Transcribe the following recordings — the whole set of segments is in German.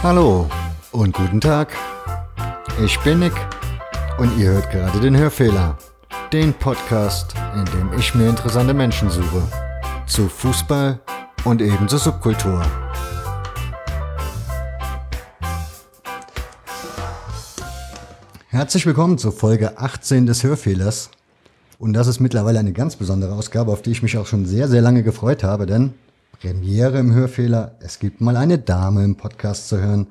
Hallo und guten Tag. Ich bin Nick und ihr hört gerade den Hörfehler, den Podcast, in dem ich mir interessante Menschen suche. Zu Fußball und eben zur Subkultur. Herzlich willkommen zur Folge 18 des Hörfehlers. Und das ist mittlerweile eine ganz besondere Ausgabe, auf die ich mich auch schon sehr, sehr lange gefreut habe, denn Premiere im Hörfehler. Es gibt mal eine Dame im Podcast zu hören.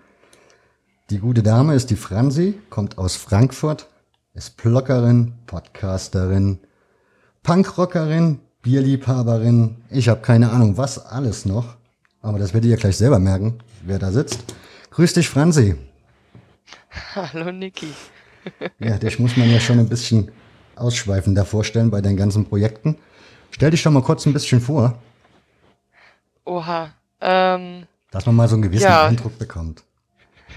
Die gute Dame ist die Franzi, kommt aus Frankfurt, ist Bloggerin, Podcasterin, Punkrockerin, Bierliebhaberin. Ich habe keine Ahnung, was alles noch. Aber das werdet ihr gleich selber merken, wer da sitzt. Grüß dich, Franzi. Hallo, Niki. ja, dich muss man ja schon ein bisschen ausschweifender vorstellen bei deinen ganzen Projekten. Stell dich doch mal kurz ein bisschen vor. Oha. Ähm, Dass man mal so einen gewissen ja. Eindruck bekommt.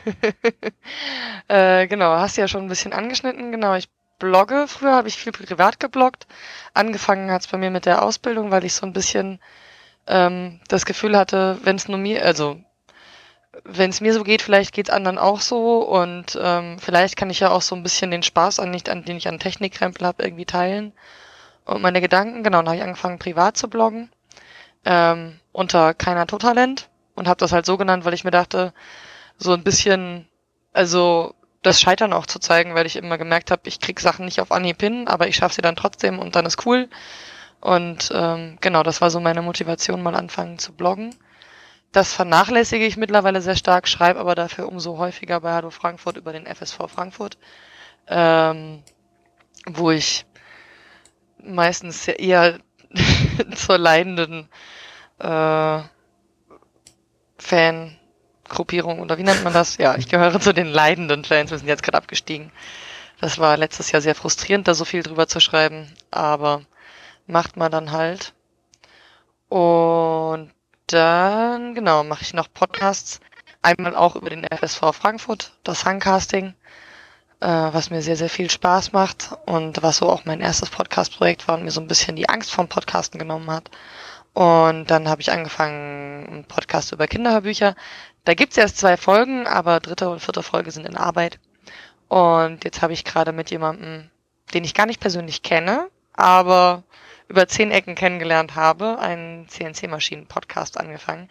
äh, genau, hast du ja schon ein bisschen angeschnitten. Genau, ich blogge. Früher habe ich viel privat gebloggt. Angefangen hat es bei mir mit der Ausbildung, weil ich so ein bisschen ähm, das Gefühl hatte, wenn es nur mir, also wenn es mir so geht, vielleicht geht es anderen auch so und ähm, vielleicht kann ich ja auch so ein bisschen den Spaß, an, nicht, an den ich an Technikkrempel habe, irgendwie teilen. Und meine Gedanken, genau, dann habe ich angefangen privat zu bloggen ähm, unter keiner Totalent und habe das halt so genannt, weil ich mir dachte, so ein bisschen, also das Scheitern auch zu zeigen, weil ich immer gemerkt habe, ich krieg Sachen nicht auf Anhieb hin, aber ich schaffe sie dann trotzdem und dann ist cool. Und ähm, genau, das war so meine Motivation, mal anfangen zu bloggen. Das vernachlässige ich mittlerweile sehr stark, schreibe aber dafür umso häufiger bei Hallo Frankfurt über den FSV Frankfurt, ähm, wo ich meistens eher zur leidenden äh, Fangruppierung oder wie nennt man das? Ja, ich gehöre zu den leidenden Fans. Wir sind jetzt gerade abgestiegen. Das war letztes Jahr sehr frustrierend, da so viel drüber zu schreiben, aber macht man dann halt. Und dann, genau, mache ich noch Podcasts. Einmal auch über den FSV Frankfurt, das Hangcasting äh, was mir sehr, sehr viel Spaß macht und was so auch mein erstes Podcast-Projekt war und mir so ein bisschen die Angst vom Podcasten genommen hat. Und dann habe ich angefangen, einen Podcast über Kinderhörbücher. Da gibt's erst zwei Folgen, aber dritte und vierte Folge sind in Arbeit. Und jetzt habe ich gerade mit jemandem, den ich gar nicht persönlich kenne, aber über zehn Ecken kennengelernt habe, einen CNC-Maschinen-Podcast angefangen.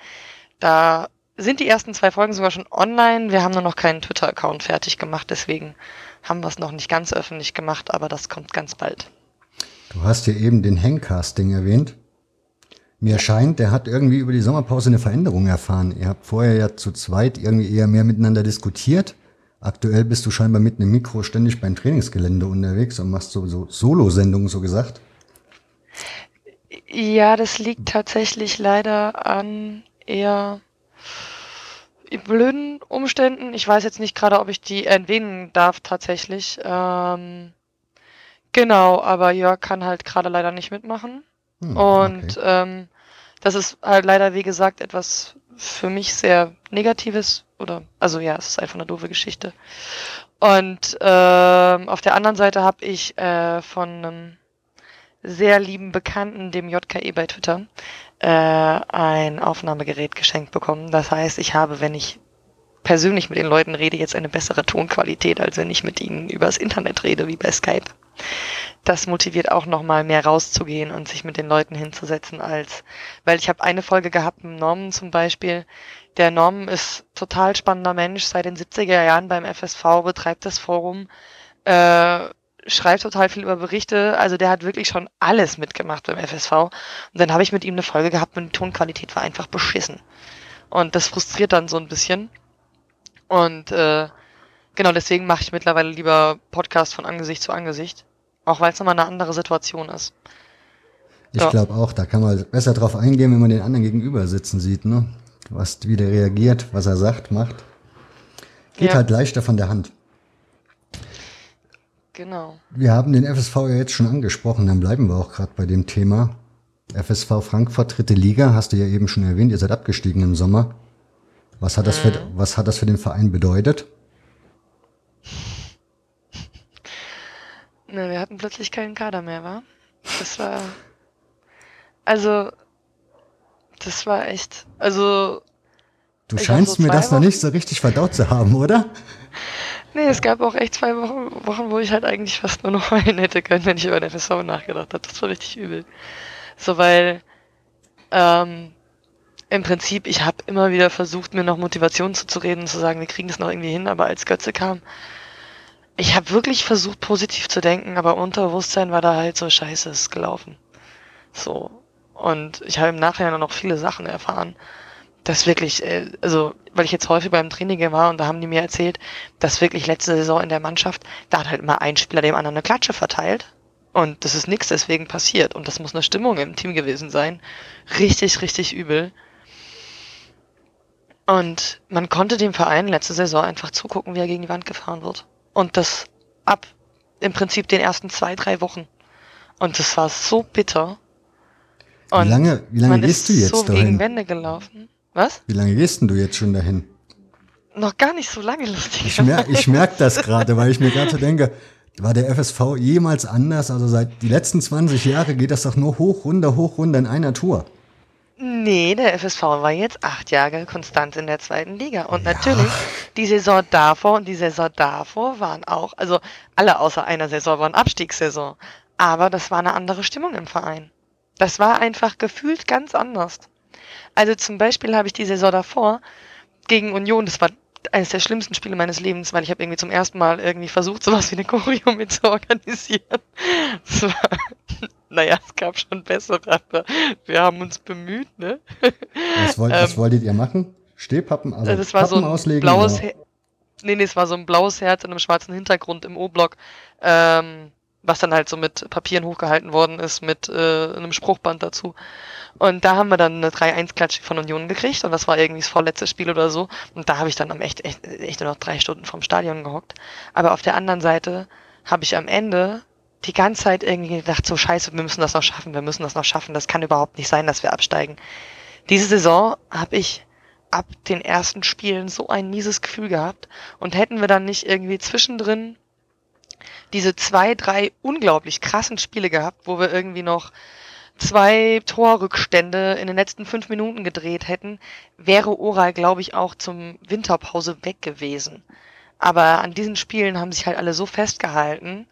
Da sind die ersten zwei Folgen sogar schon online. Wir haben nur noch keinen Twitter-Account fertig gemacht, deswegen haben wir es noch nicht ganz öffentlich gemacht, aber das kommt ganz bald. Du hast ja eben den Hangcasting erwähnt. Mir scheint, der hat irgendwie über die Sommerpause eine Veränderung erfahren. Ihr habt vorher ja zu zweit irgendwie eher mehr miteinander diskutiert. Aktuell bist du scheinbar mit einem Mikro ständig beim Trainingsgelände unterwegs und machst so, so Solo-Sendungen, so gesagt. Ja, das liegt tatsächlich leider an eher blöden Umständen. Ich weiß jetzt nicht gerade, ob ich die erwähnen darf tatsächlich. Ähm, genau, aber Jörg kann halt gerade leider nicht mitmachen. Hm, Und okay. ähm, das ist halt leider, wie gesagt, etwas für mich sehr Negatives. Oder, also ja, es ist einfach eine doofe Geschichte. Und ähm, auf der anderen Seite habe ich äh, von einem sehr lieben Bekannten, dem JKE bei Twitter, äh, ein Aufnahmegerät geschenkt bekommen. Das heißt, ich habe, wenn ich persönlich mit den Leuten rede, jetzt eine bessere Tonqualität, als wenn ich mit ihnen übers Internet rede, wie bei Skype. Das motiviert auch nochmal mehr rauszugehen und sich mit den Leuten hinzusetzen, als, weil ich habe eine Folge gehabt mit Norman zum Beispiel. Der Norman ist total spannender Mensch, seit den 70er Jahren beim FSV, betreibt das Forum, äh, schreibt total viel über Berichte. Also der hat wirklich schon alles mitgemacht beim FSV. Und dann habe ich mit ihm eine Folge gehabt und die Tonqualität war einfach beschissen. Und das frustriert dann so ein bisschen. Und äh, genau deswegen mache ich mittlerweile lieber Podcast von Angesicht zu Angesicht. Auch weil es nochmal eine andere Situation ist. Ich ja. glaube auch, da kann man besser drauf eingehen, wenn man den anderen gegenüber sitzen sieht, ne? Was, wie der reagiert, was er sagt, macht. Geht ja. halt leichter von der Hand. Genau. Wir haben den FSV ja jetzt schon angesprochen, dann bleiben wir auch gerade bei dem Thema. FSV Frankfurt, dritte Liga, hast du ja eben schon erwähnt, ihr seid abgestiegen im Sommer. Was hat, das für, was hat das für den Verein bedeutet? Na, wir hatten plötzlich keinen Kader mehr, wa? Das war. Also, das war echt. Also, Du scheinst so mir das Wochen. noch nicht so richtig verdaut zu haben, oder? Nee, es gab auch echt zwei Wochen, Wochen, wo ich halt eigentlich fast nur noch heulen hätte können, wenn ich über den FSV nachgedacht habe. Das war richtig übel. So, weil ähm, im Prinzip, ich habe immer wieder versucht, mir noch Motivation zuzureden und zu sagen, wir kriegen das noch irgendwie hin, aber als Götze kam, ich habe wirklich versucht, positiv zu denken, aber Unterbewusstsein war da halt so scheiße, ist gelaufen. So. Und ich habe im Nachhinein noch viele Sachen erfahren. Das wirklich, äh, also, weil ich jetzt häufig beim Training war und da haben die mir erzählt, dass wirklich letzte Saison in der Mannschaft, da hat halt immer ein Spieler dem anderen eine Klatsche verteilt. Und das ist nichts deswegen passiert. Und das muss eine Stimmung im Team gewesen sein. Richtig, richtig übel. Und man konnte dem Verein letzte Saison einfach zugucken, wie er gegen die Wand gefahren wird. Und das ab im Prinzip den ersten zwei, drei Wochen. Und das war so bitter. Und wie lange, wie lange gehst du jetzt so dahin? gegen Wände gelaufen. Was? Wie lange gehst denn du jetzt schon dahin? Noch gar nicht so lange, lustig. Ich, mer ich merke das gerade, weil ich mir gerade so denke, war der FSV jemals anders? Also seit die letzten 20 Jahre geht das doch nur hoch, runter, hoch, runter in einer Tour. Nee, der FSV war jetzt acht Jahre konstant in der zweiten Liga. Und ja. natürlich, die Saison davor und die Saison davor waren auch, also alle außer einer Saison waren Abstiegssaison. Aber das war eine andere Stimmung im Verein. Das war einfach gefühlt ganz anders. Also zum Beispiel habe ich die Saison davor gegen Union, das war eines der schlimmsten Spiele meines Lebens, weil ich habe irgendwie zum ersten Mal irgendwie versucht, sowas wie eine Choreo mit zu organisieren. Das war, naja, es gab schon bessere, aber wir haben uns bemüht, ne? Was, wollt, ähm, was wolltet ihr machen? Stehpappen, also das war Pappen so ein auslegen, blaues, Her nee, nee, es war so ein blaues Herz in einem schwarzen Hintergrund im O-Block, ähm, was dann halt so mit Papieren hochgehalten worden ist, mit äh, einem Spruchband dazu. Und da haben wir dann eine 3-1-Klatsche von Union gekriegt und das war irgendwie das vorletzte Spiel oder so. Und da habe ich dann am echt, echt, echt nur noch drei Stunden vom Stadion gehockt. Aber auf der anderen Seite habe ich am Ende die ganze Zeit irgendwie gedacht, so scheiße, wir müssen das noch schaffen, wir müssen das noch schaffen, das kann überhaupt nicht sein, dass wir absteigen. Diese Saison habe ich ab den ersten Spielen so ein mieses Gefühl gehabt und hätten wir dann nicht irgendwie zwischendrin diese zwei, drei unglaublich krassen Spiele gehabt, wo wir irgendwie noch zwei Torrückstände in den letzten fünf Minuten gedreht hätten, wäre Oral, glaube ich, auch zum Winterpause weg gewesen. Aber an diesen Spielen haben sich halt alle so festgehalten,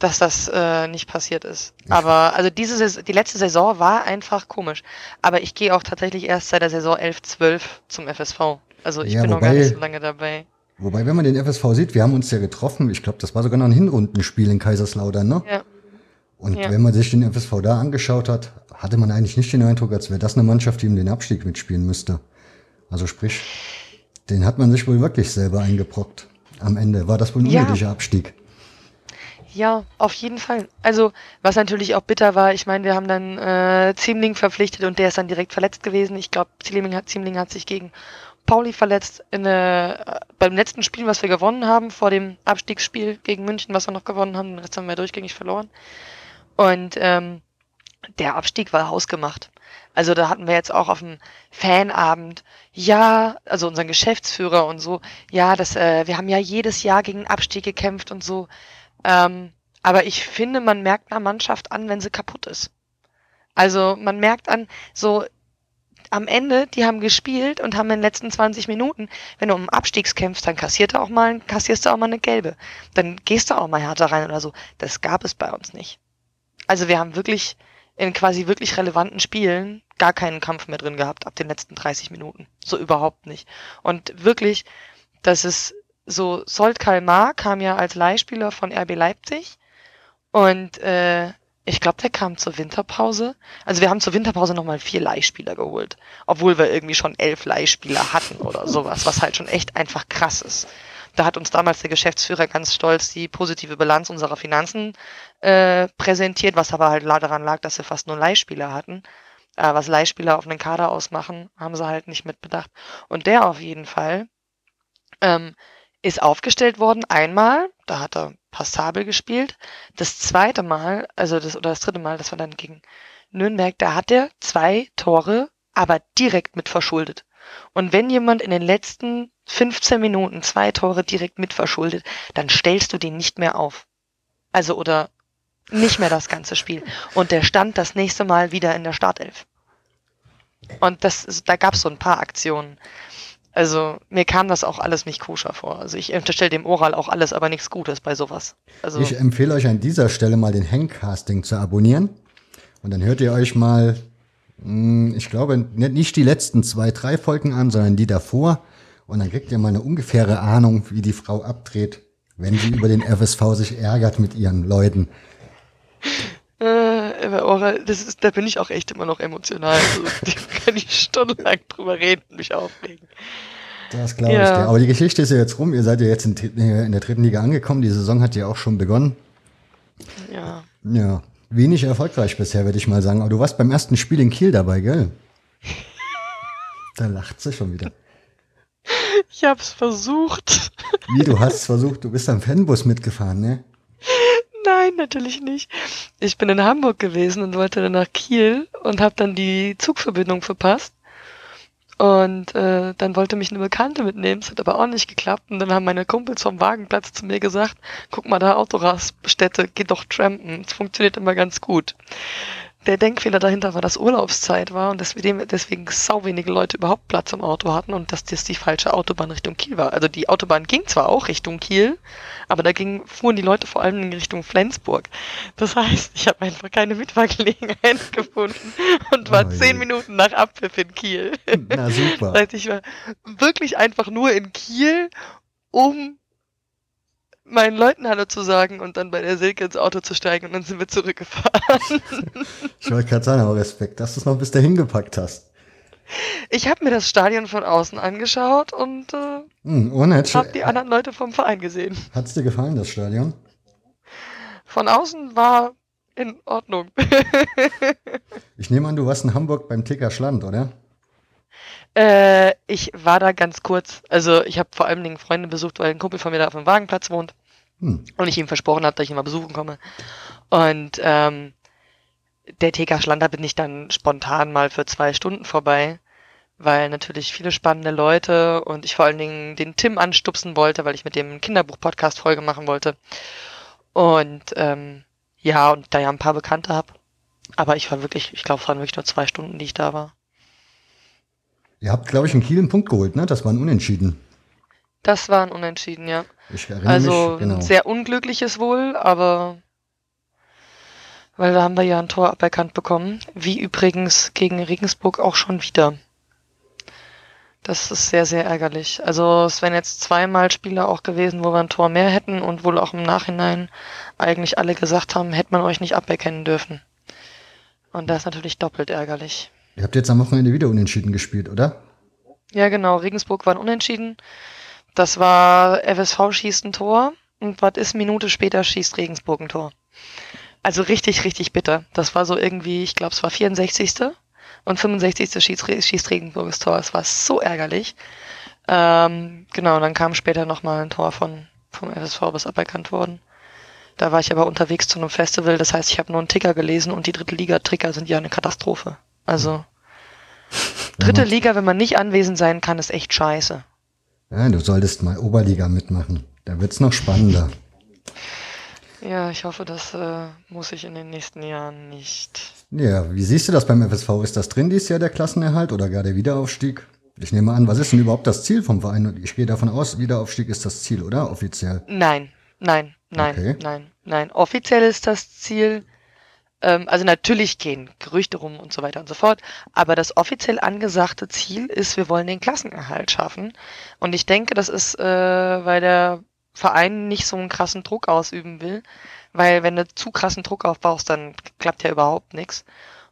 dass das äh, nicht passiert ist. Aber also diese Saison, die letzte Saison war einfach komisch. Aber ich gehe auch tatsächlich erst seit der Saison 11, 12 zum FSV. Also ich ja, bin wobei, noch gar nicht so lange dabei. Wobei, wenn man den FSV sieht, wir haben uns ja getroffen, ich glaube, das war sogar noch ein Hinrundenspiel in Kaiserslautern, ne? Ja. Und ja. wenn man sich den FSV da angeschaut hat, hatte man eigentlich nicht den Eindruck, als wäre das eine Mannschaft, die ihm den Abstieg mitspielen müsste. Also sprich, den hat man sich wohl wirklich selber eingebrockt. Am Ende war das wohl ein ja. unnötiger Abstieg. Ja, auf jeden Fall. Also, was natürlich auch bitter war, ich meine, wir haben dann äh, Ziemling verpflichtet und der ist dann direkt verletzt gewesen. Ich glaube, Ziemling hat, Ziemling hat sich gegen Pauli verletzt in, äh, beim letzten Spiel, was wir gewonnen haben, vor dem Abstiegsspiel gegen München, was wir noch gewonnen haben. Den Rest haben wir durchgängig verloren. Und ähm, der Abstieg war hausgemacht. Also da hatten wir jetzt auch auf dem Fanabend, ja, also unseren Geschäftsführer und so, ja, das, äh, wir haben ja jedes Jahr gegen Abstieg gekämpft und so. Ähm, aber ich finde, man merkt einer Mannschaft an, wenn sie kaputt ist. Also man merkt an, so am Ende, die haben gespielt und haben in den letzten 20 Minuten, wenn du um kämpfst, dann kassiert du auch mal, kassierst du auch mal eine gelbe. Dann gehst du auch mal härter rein oder so. Das gab es bei uns nicht. Also wir haben wirklich in quasi wirklich relevanten Spielen gar keinen Kampf mehr drin gehabt ab den letzten 30 Minuten. So überhaupt nicht. Und wirklich, das ist so, Soltkal Mar kam ja als Leihspieler von RB Leipzig und äh, ich glaube, der kam zur Winterpause. Also wir haben zur Winterpause nochmal vier Leihspieler geholt, obwohl wir irgendwie schon elf Leihspieler hatten oder sowas, was halt schon echt einfach krass ist. Da hat uns damals der Geschäftsführer ganz stolz die positive Bilanz unserer Finanzen äh, präsentiert, was aber halt daran lag, dass wir fast nur Leihspieler hatten. Äh, was Leihspieler auf einen Kader ausmachen, haben sie halt nicht mitbedacht. Und der auf jeden Fall ähm, ist aufgestellt worden einmal, da hat er passabel gespielt. Das zweite Mal, also das oder das dritte Mal, das war dann gegen Nürnberg, da hat er zwei Tore, aber direkt mit verschuldet. Und wenn jemand in den letzten 15 Minuten zwei Tore direkt mitverschuldet, dann stellst du den nicht mehr auf. Also oder nicht mehr das ganze Spiel. Und der stand das nächste Mal wieder in der Startelf. Und das, da gab es so ein paar Aktionen. Also mir kam das auch alles nicht koscher vor. Also ich unterstelle dem Oral auch alles, aber nichts Gutes bei sowas. Also ich empfehle euch an dieser Stelle mal den Hangcasting zu abonnieren. Und dann hört ihr euch mal, hm, ich glaube, nicht die letzten zwei, drei Folgen an, sondern die davor. Und dann kriegt ihr mal eine ungefähre Ahnung, wie die Frau abdreht, wenn sie über den FSV sich ärgert mit ihren Leuten. Äh, das ist, da bin ich auch echt immer noch emotional. Also, da kann ich stundenlang drüber reden und mich aufregen. Das glaube ja. ich dir. Aber die Geschichte ist ja jetzt rum. Ihr seid ja jetzt in, in der dritten Liga angekommen. Die Saison hat ja auch schon begonnen. Ja. Ja. Wenig erfolgreich bisher, würde ich mal sagen. Aber du warst beim ersten Spiel in Kiel dabei, gell? da lacht sie schon wieder. Ich hab's versucht. Wie, du hast es versucht? Du bist am Fanbus mitgefahren, ne? Nein, natürlich nicht. Ich bin in Hamburg gewesen und wollte dann nach Kiel und habe dann die Zugverbindung verpasst. Und äh, dann wollte mich eine Bekannte mitnehmen, es hat aber auch nicht geklappt. Und dann haben meine Kumpels vom Wagenplatz zu mir gesagt, guck mal da, Autoraststätte, geh doch trampen. Es funktioniert immer ganz gut der Denkfehler dahinter war, dass Urlaubszeit war und deswegen, deswegen sau wenige Leute überhaupt Platz im Auto hatten und dass das die falsche Autobahn Richtung Kiel war. Also die Autobahn ging zwar auch Richtung Kiel, aber da ging, fuhren die Leute vor allem in Richtung Flensburg. Das heißt, ich habe einfach keine Mitfahrgelegenheit gefunden und war oh, zehn Minuten nach Abpfiff in Kiel. Na super. Das heißt, ich war wirklich einfach nur in Kiel, um meinen Leuten Hallo zu sagen und dann bei der Silke ins Auto zu steigen und dann sind wir zurückgefahren. ich wollte gerade sagen, aber Respekt, dass du es noch bis dahin gepackt hast. Ich habe mir das Stadion von außen angeschaut und äh, hm, habe die anderen Leute vom Verein gesehen. Hat es dir gefallen, das Stadion? Von außen war in Ordnung. ich nehme an, du warst in Hamburg beim Ticker Schland, oder? Äh, ich war da ganz kurz. Also ich habe vor allen Dingen Freunde besucht, weil ein Kumpel von mir da auf dem Wagenplatz wohnt. Hm. Und ich ihm versprochen habe, dass ich ihn mal besuchen komme. Und ähm, der TK Schlander bin ich dann spontan mal für zwei Stunden vorbei, weil natürlich viele spannende Leute und ich vor allen Dingen den Tim anstupsen wollte, weil ich mit dem Kinderbuch-Podcast Folge machen wollte. Und ähm, ja, und da ja ein paar Bekannte habe. Aber ich war wirklich, ich glaube, es waren wirklich nur zwei Stunden, die ich da war. Ihr habt, glaube ich, in Kiel einen Punkt geholt, ne? Das war ein Unentschieden. Das war ein Unentschieden, ja. Ich erinnere also mich, genau. ein sehr unglückliches wohl, aber weil da haben wir ja ein Tor aberkannt bekommen. Wie übrigens gegen Regensburg auch schon wieder. Das ist sehr, sehr ärgerlich. Also es wären jetzt zweimal Spieler auch gewesen, wo wir ein Tor mehr hätten und wohl auch im Nachhinein eigentlich alle gesagt haben, hätte man euch nicht aberkennen dürfen. Und das ist natürlich doppelt ärgerlich. Ihr habt jetzt am Wochenende wieder unentschieden gespielt, oder? Ja, genau. Regensburg war unentschieden. Das war FSV schießt ein Tor und was ist Minute später schießt Regensburg ein Tor. Also richtig, richtig bitter. Das war so irgendwie, ich glaube, es war 64. und 65. schießt, schießt Regensburg das Tor. Es war so ärgerlich. Ähm, genau, dann kam später nochmal ein Tor von, vom FSV, was aberkannt worden. Da war ich aber unterwegs zu einem Festival, das heißt, ich habe nur einen Ticker gelesen und die dritte Liga-Tricker sind ja eine Katastrophe. Also, dritte Liga, wenn man nicht anwesend sein kann, ist echt scheiße. Ja, du solltest mal Oberliga mitmachen. Da wird's noch spannender. Ja, ich hoffe, das äh, muss ich in den nächsten Jahren nicht. Ja, wie siehst du das beim FSV? Ist das drin dieses Jahr der Klassenerhalt oder gar der Wiederaufstieg? Ich nehme an, was ist denn überhaupt das Ziel vom Verein? Ich gehe davon aus, Wiederaufstieg ist das Ziel, oder? Offiziell. Nein, nein, nein, okay. nein, nein. Offiziell ist das Ziel, also natürlich gehen Gerüchte rum und so weiter und so fort, aber das offiziell angesagte Ziel ist, wir wollen den Klassenerhalt schaffen. Und ich denke, das ist, äh, weil der Verein nicht so einen krassen Druck ausüben will, weil wenn du zu krassen Druck aufbaust, dann klappt ja überhaupt nichts.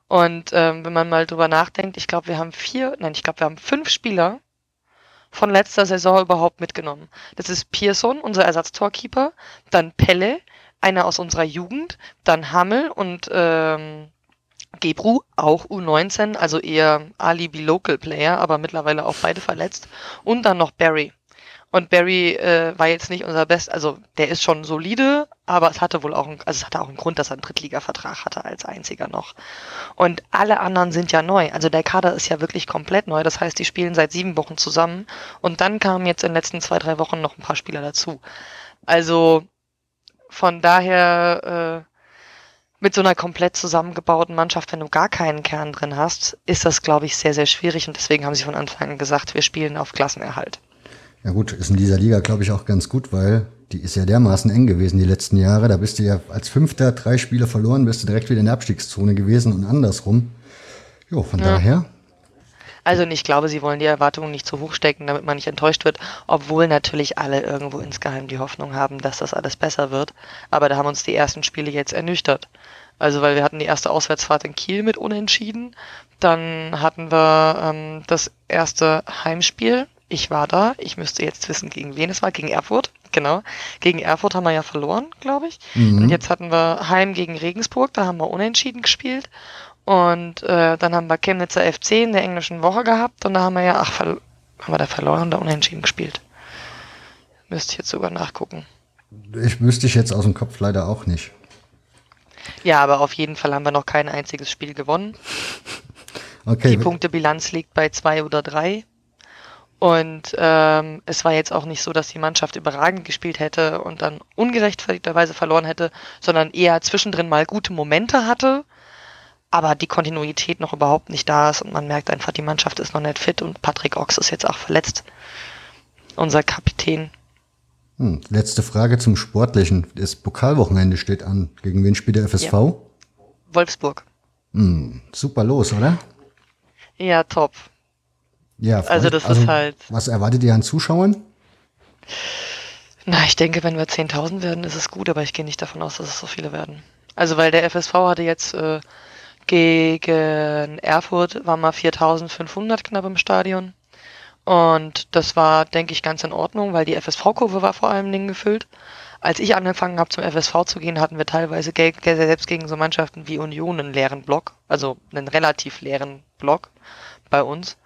Und ähm, wenn man mal drüber nachdenkt, ich glaube, wir haben vier, nein, ich glaube, wir haben fünf Spieler von letzter Saison überhaupt mitgenommen. Das ist Pearson, unser Ersatztorkeeper, dann Pelle, einer aus unserer Jugend, dann Hammel und ähm, Gebru, auch U19, also eher Alibi Local Player, aber mittlerweile auch beide verletzt. Und dann noch Barry. Und Barry äh, war jetzt nicht unser Best, also der ist schon solide, aber es hatte wohl auch, ein, also es hatte auch einen Grund, dass er einen Drittliga-Vertrag hatte als einziger noch. Und alle anderen sind ja neu. Also der Kader ist ja wirklich komplett neu. Das heißt, die spielen seit sieben Wochen zusammen. Und dann kamen jetzt in den letzten zwei, drei Wochen noch ein paar Spieler dazu. Also von daher äh, mit so einer komplett zusammengebauten Mannschaft, wenn du gar keinen Kern drin hast, ist das, glaube ich, sehr, sehr schwierig. Und deswegen haben sie von Anfang an gesagt, wir spielen auf Klassenerhalt. Ja gut, ist in dieser Liga, glaube ich, auch ganz gut, weil die ist ja dermaßen eng gewesen die letzten Jahre. Da bist du ja als Fünfter drei Spiele verloren, bist du direkt wieder in der Abstiegszone gewesen und andersrum. Jo, von ja. daher. Also ich glaube, sie wollen die Erwartungen nicht zu hoch stecken, damit man nicht enttäuscht wird, obwohl natürlich alle irgendwo insgeheim die Hoffnung haben, dass das alles besser wird. Aber da haben uns die ersten Spiele jetzt ernüchtert. Also weil wir hatten die erste Auswärtsfahrt in Kiel mit Unentschieden. Dann hatten wir ähm, das erste Heimspiel ich war da. Ich müsste jetzt wissen, gegen wen es war. Gegen Erfurt. Genau. Gegen Erfurt haben wir ja verloren, glaube ich. Mhm. Und jetzt hatten wir Heim gegen Regensburg. Da haben wir unentschieden gespielt. Und äh, dann haben wir Chemnitzer FC in der englischen Woche gehabt. Und da haben wir ja, ach, haben wir da verloren oder unentschieden gespielt? Müsste ich jetzt sogar nachgucken. Ich wüsste ich jetzt aus dem Kopf leider auch nicht. Ja, aber auf jeden Fall haben wir noch kein einziges Spiel gewonnen. Okay. Die Punktebilanz liegt bei zwei oder drei. Und ähm, es war jetzt auch nicht so, dass die Mannschaft überragend gespielt hätte und dann ungerechtfertigterweise verloren hätte, sondern eher zwischendrin mal gute Momente hatte, aber die Kontinuität noch überhaupt nicht da ist und man merkt einfach, die Mannschaft ist noch nicht fit und Patrick Ochs ist jetzt auch verletzt. Unser Kapitän. Hm, letzte Frage zum Sportlichen. Das Pokalwochenende steht an. Gegen wen spielt der FSV? Ja. Wolfsburg. Hm, super los, oder? Ja, top. Ja, also das also, ist halt. Was erwartet ihr an Zuschauern? Na, ich denke, wenn wir 10.000 werden, ist es gut, aber ich gehe nicht davon aus, dass es so viele werden. Also, weil der FSV hatte jetzt äh, gegen Erfurt war mal 4.500 knapp im Stadion. Und das war, denke ich, ganz in Ordnung, weil die FSV-Kurve war vor allem Dingen gefüllt. Als ich angefangen habe, zum FSV zu gehen, hatten wir teilweise selbst gegen so Mannschaften wie Union einen leeren Block, also einen relativ leeren Block bei uns.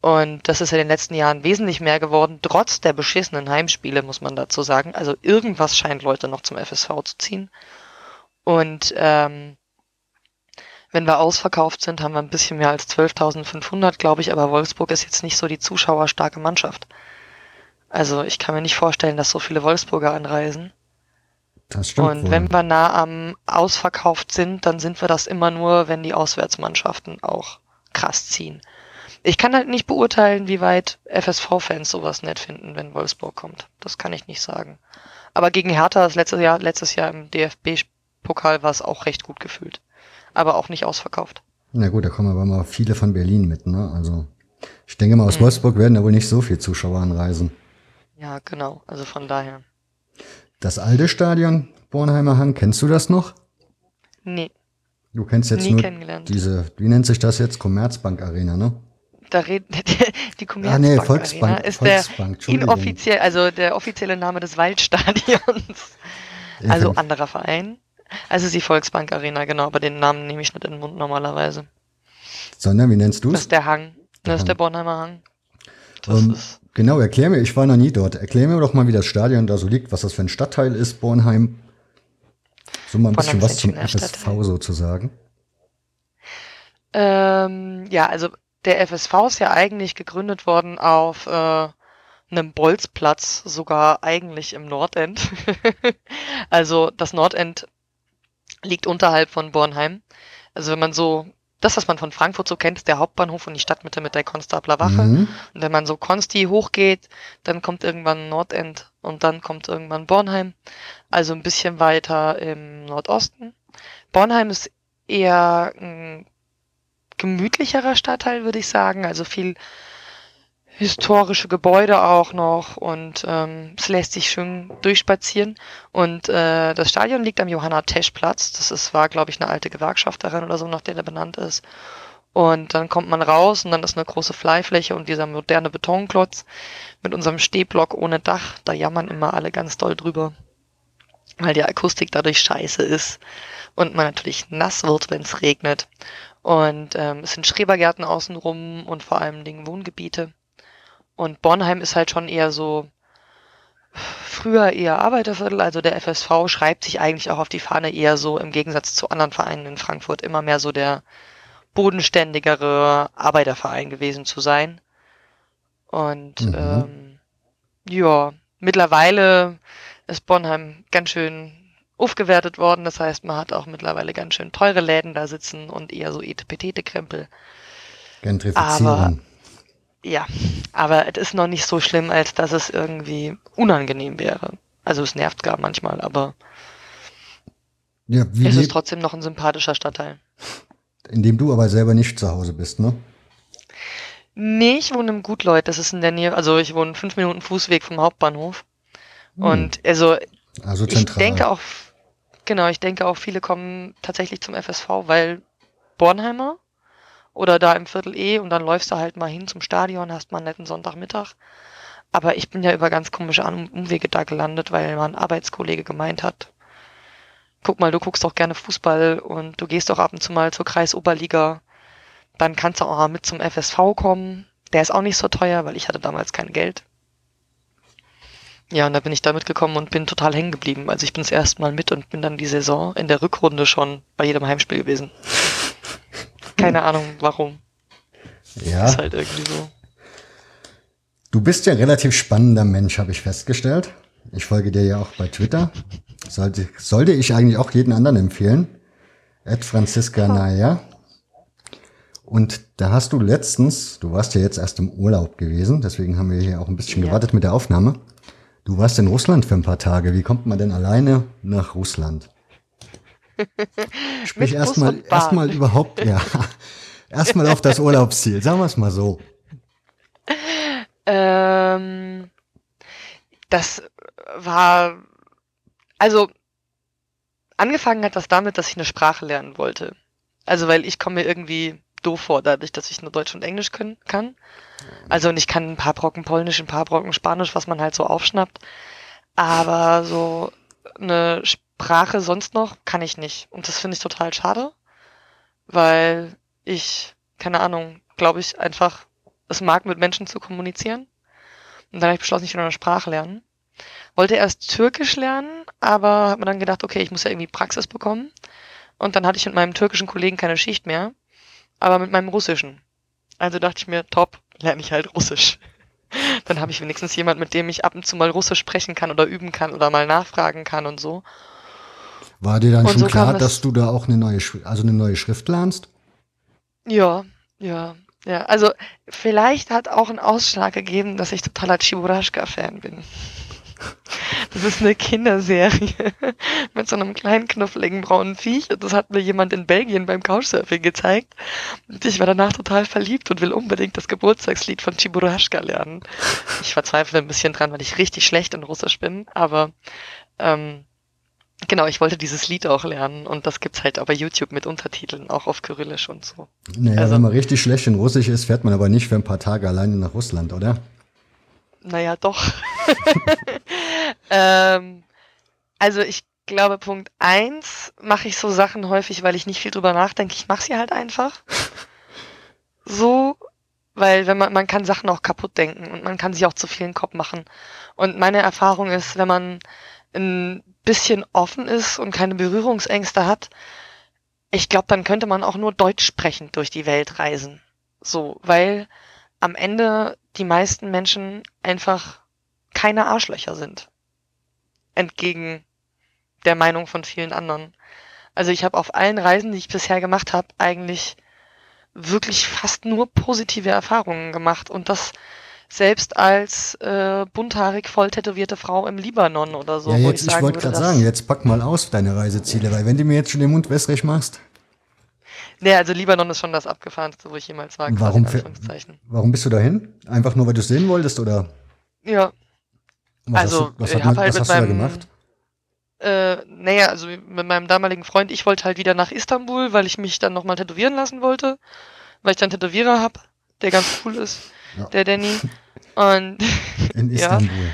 Und das ist in den letzten Jahren wesentlich mehr geworden, trotz der beschissenen Heimspiele, muss man dazu sagen. Also irgendwas scheint Leute noch zum FSV zu ziehen. Und ähm, wenn wir ausverkauft sind, haben wir ein bisschen mehr als 12.500, glaube ich, aber Wolfsburg ist jetzt nicht so die zuschauerstarke Mannschaft. Also ich kann mir nicht vorstellen, dass so viele Wolfsburger anreisen. Das stimmt. Und wohl. wenn wir nah am ausverkauft sind, dann sind wir das immer nur, wenn die Auswärtsmannschaften auch krass ziehen. Ich kann halt nicht beurteilen, wie weit FSV-Fans sowas nett finden, wenn Wolfsburg kommt. Das kann ich nicht sagen. Aber gegen Hertha das letzte Jahr, letztes Jahr im DFB-Pokal war es auch recht gut gefühlt. Aber auch nicht ausverkauft. Na gut, da kommen aber mal viele von Berlin mit, ne? Also ich denke mal, aus mhm. Wolfsburg werden da wohl nicht so viele Zuschauer anreisen. Ja, genau. Also von daher. Das alte Stadion, Bornheimer Hang, kennst du das noch? Nee. Du kennst jetzt Nie nur diese, wie nennt sich das jetzt? Commerzbank Arena, ne? da reden die Commerzbank ah, nee, Volksbank, Arena ist Volksbank, der inoffiziell, also der offizielle Name des Waldstadions. Also anderer Verein. Also die Volksbank Arena, genau, aber den Namen nehme ich nicht in den Mund normalerweise. Sondern, wie nennst du es? Das ist der Hang. Das ist der Bornheimer Hang. Um, ähm, genau, erklär mir, ich war noch nie dort. Erklär mir doch mal, wie das Stadion da so liegt, was das für ein Stadtteil ist, Bornheim. So mal ein Bornheim bisschen was zum FSV Stadtteil. sozusagen. Ähm, ja, also der FSV ist ja eigentlich gegründet worden auf äh, einem Bolzplatz, sogar eigentlich im Nordend. also das Nordend liegt unterhalb von Bornheim. Also wenn man so, das, was man von Frankfurt so kennt, ist der Hauptbahnhof und die Stadtmitte mit der Konstabler Wache. Mhm. Und wenn man so Konsti hochgeht, dann kommt irgendwann Nordend und dann kommt irgendwann Bornheim. Also ein bisschen weiter im Nordosten. Bornheim ist eher ein gemütlicherer Stadtteil, würde ich sagen. Also viel historische Gebäude auch noch und ähm, es lässt sich schön durchspazieren. Und äh, das Stadion liegt am Johanna-Tesch-Platz. Das ist, war, glaube ich, eine alte Gewerkschafterin oder so, nach der der benannt ist. Und dann kommt man raus und dann ist eine große Freifläche und dieser moderne Betonklotz mit unserem Stehblock ohne Dach. Da jammern immer alle ganz doll drüber, weil die Akustik dadurch scheiße ist und man natürlich nass wird, wenn es regnet. Und ähm, es sind Schrebergärten außenrum und vor allem Dingen Wohngebiete. Und Bornheim ist halt schon eher so früher eher Arbeiterviertel, also der FSV schreibt sich eigentlich auch auf die Fahne eher so im Gegensatz zu anderen Vereinen in Frankfurt immer mehr so der bodenständigere Arbeiterverein gewesen zu sein. Und mhm. ähm, ja, mittlerweile ist Bornheim ganz schön aufgewertet worden. Das heißt, man hat auch mittlerweile ganz schön teure Läden da sitzen und eher so Etepetete-Krempel. Gentrifizierung. Aber, ja, aber es ist noch nicht so schlimm, als dass es irgendwie unangenehm wäre. Also es nervt gar manchmal, aber ja, wie es ist trotzdem noch ein sympathischer Stadtteil. in dem du aber selber nicht zu Hause bist, ne? Nee, ich wohne im Gutleut, das ist in der Nähe, also ich wohne fünf Minuten Fußweg vom Hauptbahnhof. Hm. Und also Also ich denke auch, genau, ich denke auch, viele kommen tatsächlich zum FSV, weil Bornheimer oder da im Viertel E und dann läufst du halt mal hin zum Stadion, hast mal einen netten Sonntagmittag. Aber ich bin ja über ganz komische Umwege da gelandet, weil mal ein Arbeitskollege gemeint hat, guck mal, du guckst doch gerne Fußball und du gehst doch ab und zu mal zur Kreisoberliga. Dann kannst du auch mal mit zum FSV kommen. Der ist auch nicht so teuer, weil ich hatte damals kein Geld. Ja, und da bin ich da mitgekommen und bin total hängen geblieben. Also ich bin das erste Mal mit und bin dann die Saison in der Rückrunde schon bei jedem Heimspiel gewesen. Keine Ahnung warum. ja. Ist halt irgendwie so. Du bist ja ein relativ spannender Mensch, habe ich festgestellt. Ich folge dir ja auch bei Twitter. Sollte, sollte ich eigentlich auch jeden anderen empfehlen. Ed Franziska Naya. Und da hast du letztens, du warst ja jetzt erst im Urlaub gewesen, deswegen haben wir hier auch ein bisschen Ja. gewartet mit der Aufnahme. Du warst in Russland für ein paar Tage. Wie kommt man denn alleine nach Russland? Sprich erstmal erstmal überhaupt, ja. Erstmal auf das Urlaubsziel, sagen wir es mal so. Ähm, das war, also angefangen hat das damit, dass ich eine Sprache lernen wollte. Also weil ich komme mir irgendwie doof vor, dadurch, dass ich nur Deutsch und Englisch können, kann. Also und ich kann ein paar Brocken Polnisch, ein paar Brocken Spanisch, was man halt so aufschnappt. Aber so eine Sprache sonst noch kann ich nicht. Und das finde ich total schade, weil ich, keine Ahnung, glaube ich einfach es mag, mit Menschen zu kommunizieren. Und dann habe ich beschlossen, ich will eine Sprache lernen. Wollte erst Türkisch lernen, aber habe mir dann gedacht, okay, ich muss ja irgendwie Praxis bekommen. Und dann hatte ich mit meinem türkischen Kollegen keine Schicht mehr, aber mit meinem russischen. Also dachte ich mir, top, lerne ich halt Russisch. Dann habe ich wenigstens jemand, mit dem ich ab und zu mal Russisch sprechen kann oder üben kann oder mal nachfragen kann und so. War dir dann Und schon so klar, dass du da auch eine neue, also eine neue Schrift lernst? Ja, ja, ja. Also vielleicht hat auch ein Ausschlag gegeben, dass ich totaler Chiburashka-Fan bin. Das ist eine Kinderserie mit so einem kleinen knuffeligen braunen Viech. Und das hat mir jemand in Belgien beim Couchsurfing gezeigt. Und ich war danach total verliebt und will unbedingt das Geburtstagslied von Chiburashka lernen. Ich verzweifle ein bisschen dran, weil ich richtig schlecht in Russisch bin. Aber ähm, genau, ich wollte dieses Lied auch lernen. Und das gibt's halt bei YouTube mit Untertiteln, auch auf Kyrillisch und so. Naja, Also- wenn man richtig schlecht in Russisch ist, fährt man aber nicht für ein paar Tage alleine nach Russland, oder? Naja, doch. ähm, also ich glaube, Punkt eins mache ich so Sachen häufig, weil ich nicht viel drüber nachdenke. Ich mache sie halt einfach. So, weil wenn man, man kann Sachen auch kaputt denken und man kann sich auch zu viel in den Kopf machen. Und meine Erfahrung ist, wenn man ein bisschen offen ist und keine Berührungsängste hat, ich glaube, dann könnte man auch nur Deutsch sprechend durch die Welt reisen. So, weil am Ende die meisten Menschen einfach keine Arschlöcher sind. Entgegen der Meinung von vielen anderen. Also ich habe auf allen Reisen, die ich bisher gemacht habe, eigentlich wirklich fast nur positive Erfahrungen gemacht und das selbst als äh, bunthaarig voll tätowierte Frau im Libanon oder so. ja, jetzt, ich, sagen wollte gerade sagen, jetzt pack mal aus deine Reiseziele, weil wenn du mir jetzt schon den Mund wässrig machst, Nee, also Libanon ist schon das abgefahrenste, wo ich jemals war, warum warum bist du dahin? Einfach nur, weil du es sehen wolltest oder Ja, was Also, hast du, was ich hat halt was mit hast du da meinem- gemacht? Äh, naja, also mit meinem damaligen Freund, ich wollte halt wieder nach Istanbul, weil ich mich dann nochmal tätowieren lassen wollte, weil ich dann Tätowierer hab, der ganz cool ist, Ja. der Danny. Und In ja. Istanbul.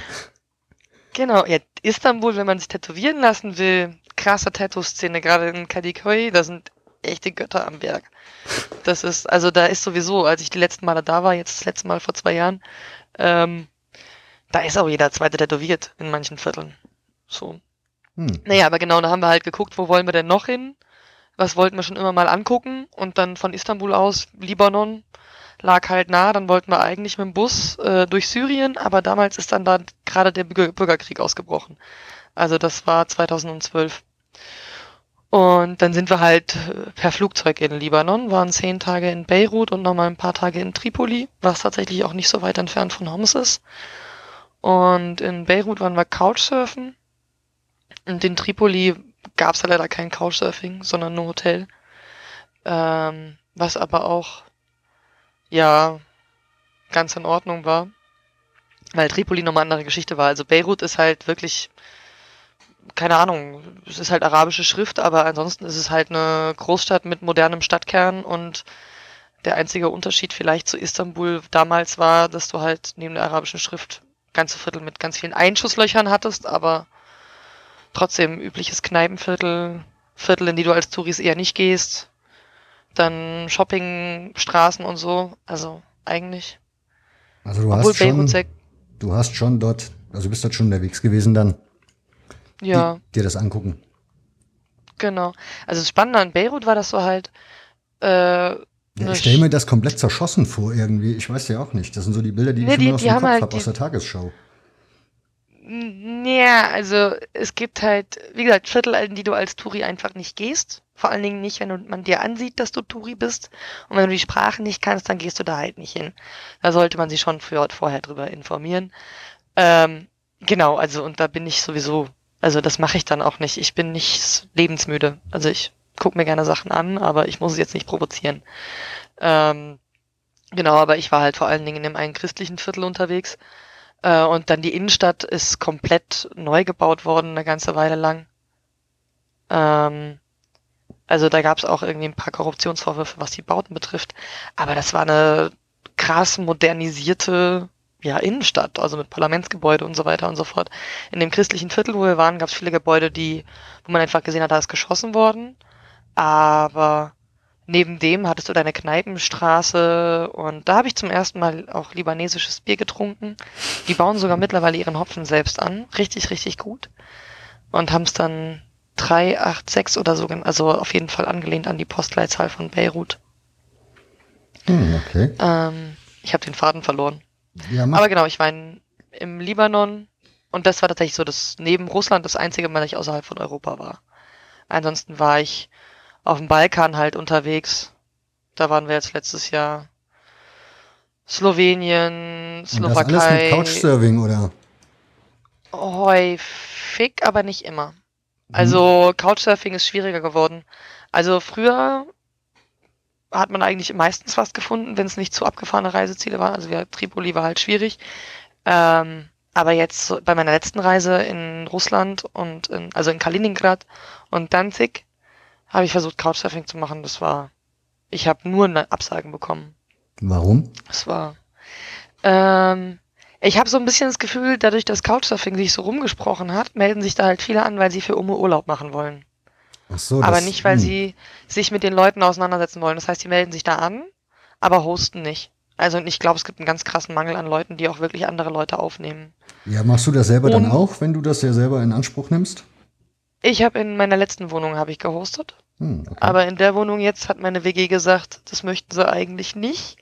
genau, ja, Istanbul, wenn man sich tätowieren lassen will, krasse Tattoo-Szene, gerade in Kadıköy, da sind echte Götter am Werk. Das ist, also da ist sowieso, als ich die letzten Male da war, jetzt das letzte Mal vor zwei Jahren, ähm, da ist auch jeder zweite tätowiert in manchen Vierteln. So. Hm. Naja, aber genau, da haben wir halt geguckt, wo wollen wir denn noch hin? Was wollten wir schon immer mal angucken? Und dann von Istanbul aus, Libanon lag halt nah, dann wollten wir eigentlich mit dem Bus äh, durch Syrien, aber damals ist dann da gerade der Bürger Bürgerkrieg ausgebrochen. Also das war 2012. Und dann sind wir halt äh, per Flugzeug in Libanon, waren zehn Tage in Beirut und nochmal ein paar Tage in Tripoli, was tatsächlich auch nicht so weit entfernt von Homs ist. Und in Beirut waren wir Couchsurfen. Und in Tripoli gab es leider kein Couchsurfing, sondern nur Hotel. Ähm, was aber auch, ja, ganz in Ordnung war. Weil Tripoli nochmal eine andere Geschichte war. Also Beirut ist halt wirklich keine Ahnung, es ist halt arabische Schrift, aber ansonsten ist es halt eine Großstadt mit modernem Stadtkern und der einzige Unterschied vielleicht zu Istanbul damals war, dass du halt neben der arabischen Schrift ganze Viertel mit ganz vielen Einschusslöchern hattest, aber trotzdem übliches Kneipenviertel, Viertel, in die du als Touris eher nicht gehst, dann Shoppingstraßen und so, also eigentlich. Also du hast schon, du hast schon dort, also bist dort schon unterwegs gewesen dann ja. Die, dir das angucken. Genau. Also das Spannende an Beirut war, dass du halt. Äh, ja, ich stelle mir das komplett zerschossen vor irgendwie. Ich weiß ja auch nicht. Das sind so die Bilder, die nee, ich die, aus dem Kopf halt habe aus der Tagesschau. Ja, also es gibt halt, wie gesagt, Viertel, in die du als Touri einfach nicht gehst. Vor allen Dingen nicht, wenn man dir ansieht, dass du Touri bist. Und wenn du die Sprache nicht kannst, dann gehst du da halt nicht hin. Da sollte man sich schon für, vorher drüber informieren. Ähm, genau, also und da bin ich sowieso also das mache ich dann auch nicht. Ich bin nicht lebensmüde. Also ich gucke mir gerne Sachen an, aber ich muss es jetzt nicht provozieren. Ähm, genau, aber ich war halt vor allen Dingen in dem einen christlichen Viertel unterwegs. Äh, und dann die Innenstadt ist komplett neu gebaut worden, eine ganze Weile lang. Ähm, also da gab es auch irgendwie ein paar Korruptionsvorwürfe, was die Bauten betrifft. Aber das war eine krass modernisierte ja, Innenstadt, also mit Parlamentsgebäude und so weiter und so fort. In dem christlichen Viertel, wo wir waren, gab es viele Gebäude, die, wo man einfach gesehen hat, da ist geschossen worden. Aber neben dem hattest du deine Kneipenstraße und da habe ich zum ersten Mal auch libanesisches Bier getrunken. Die bauen sogar mittlerweile ihren Hopfen selbst an. Richtig, richtig gut. Und haben es dann 386 oder so, also auf jeden Fall angelehnt an die Postleitzahl von Beirut. Hm, okay. Ähm, ich habe den Faden verloren. Ja, Aber genau, ich war in, im Libanon und das war tatsächlich so, dass neben Russland das einzige Mal, dass ich außerhalb von Europa war. Ansonsten war ich auf dem Balkan halt unterwegs. Da waren wir jetzt letztes Jahr. Slowenien, Slowakei. Und das alles mit Couchsurfing, oder? Häufig, aber nicht immer. Also Couchsurfing ist schwieriger geworden. Also früher hat man eigentlich meistens was gefunden, wenn es nicht zu abgefahrene Reiseziele waren. Also ja, Tripoli war halt schwierig. Ähm, aber jetzt bei meiner letzten Reise in Russland und in, also in Kaliningrad und Danzig habe ich versucht Couchsurfing zu machen. Das war, ich habe nur Absagen bekommen. Warum? Das war, ähm, ich habe so ein bisschen das Gefühl, dadurch, dass Couchsurfing sich so rumgesprochen hat, melden sich da halt viele an, weil sie für Umme Urlaub machen wollen. Ach so, aber das, nicht, weil mh. Hm. sie sich mit den Leuten auseinandersetzen wollen. Das heißt, sie melden sich da an, aber hosten nicht. Also ich glaube, es gibt einen ganz krassen Mangel an Leuten, die auch wirklich andere Leute aufnehmen. Ja, machst du das selber Und dann auch, wenn du das ja selber in Anspruch nimmst? Ich habe in meiner letzten Wohnung habe ich gehostet. Hm, okay. Aber in der Wohnung jetzt hat meine WG gesagt, das möchten sie eigentlich nicht.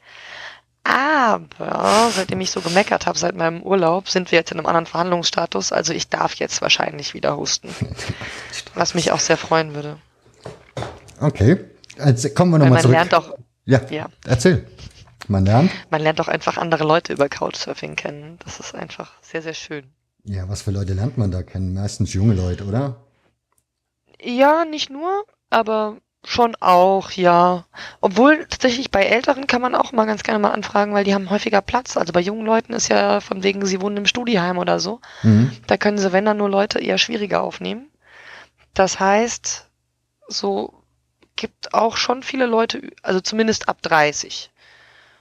Aber seitdem ich so gemeckert habe seit meinem Urlaub, sind wir jetzt in einem anderen Verhandlungsstatus. Also ich darf jetzt wahrscheinlich wieder husten. was mich auch sehr freuen würde. Okay. Jetzt kommen wir nochmal zurück. Man lernt auch. Ja, ja, erzähl. Man lernt? Man lernt auch einfach andere Leute über Couchsurfing kennen. Das ist einfach sehr, sehr schön. Ja, was für Leute lernt man da kennen? Meistens junge Leute, oder? Ja, nicht nur, aber Schon auch, ja. Obwohl tatsächlich bei Älteren kann man auch mal ganz gerne mal anfragen, weil die haben häufiger Platz. Also bei jungen Leuten ist ja von wegen, sie wohnen im Studieheim oder so. Mhm. Da können sie, wenn dann nur Leute, eher schwieriger aufnehmen. Das heißt, so gibt auch schon viele Leute, also zumindest ab 30.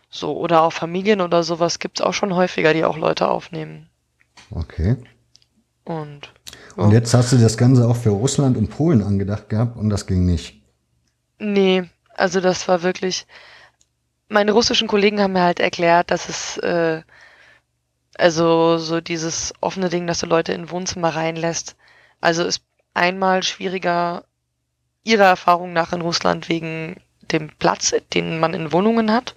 So, oder auch Familien oder sowas gibt es auch schon häufiger, die auch Leute aufnehmen. Okay. Und, ja. und jetzt hast du das Ganze auch für Russland und Polen angedacht gehabt und das ging nicht. Nee, also das war wirklich. Meine russischen Kollegen haben mir halt erklärt, dass es äh, also so dieses offene Ding, dass du Leute in Wohnzimmer reinlässt. Also ist einmal schwieriger ihrer Erfahrung nach in Russland wegen dem Platz, den man in Wohnungen hat.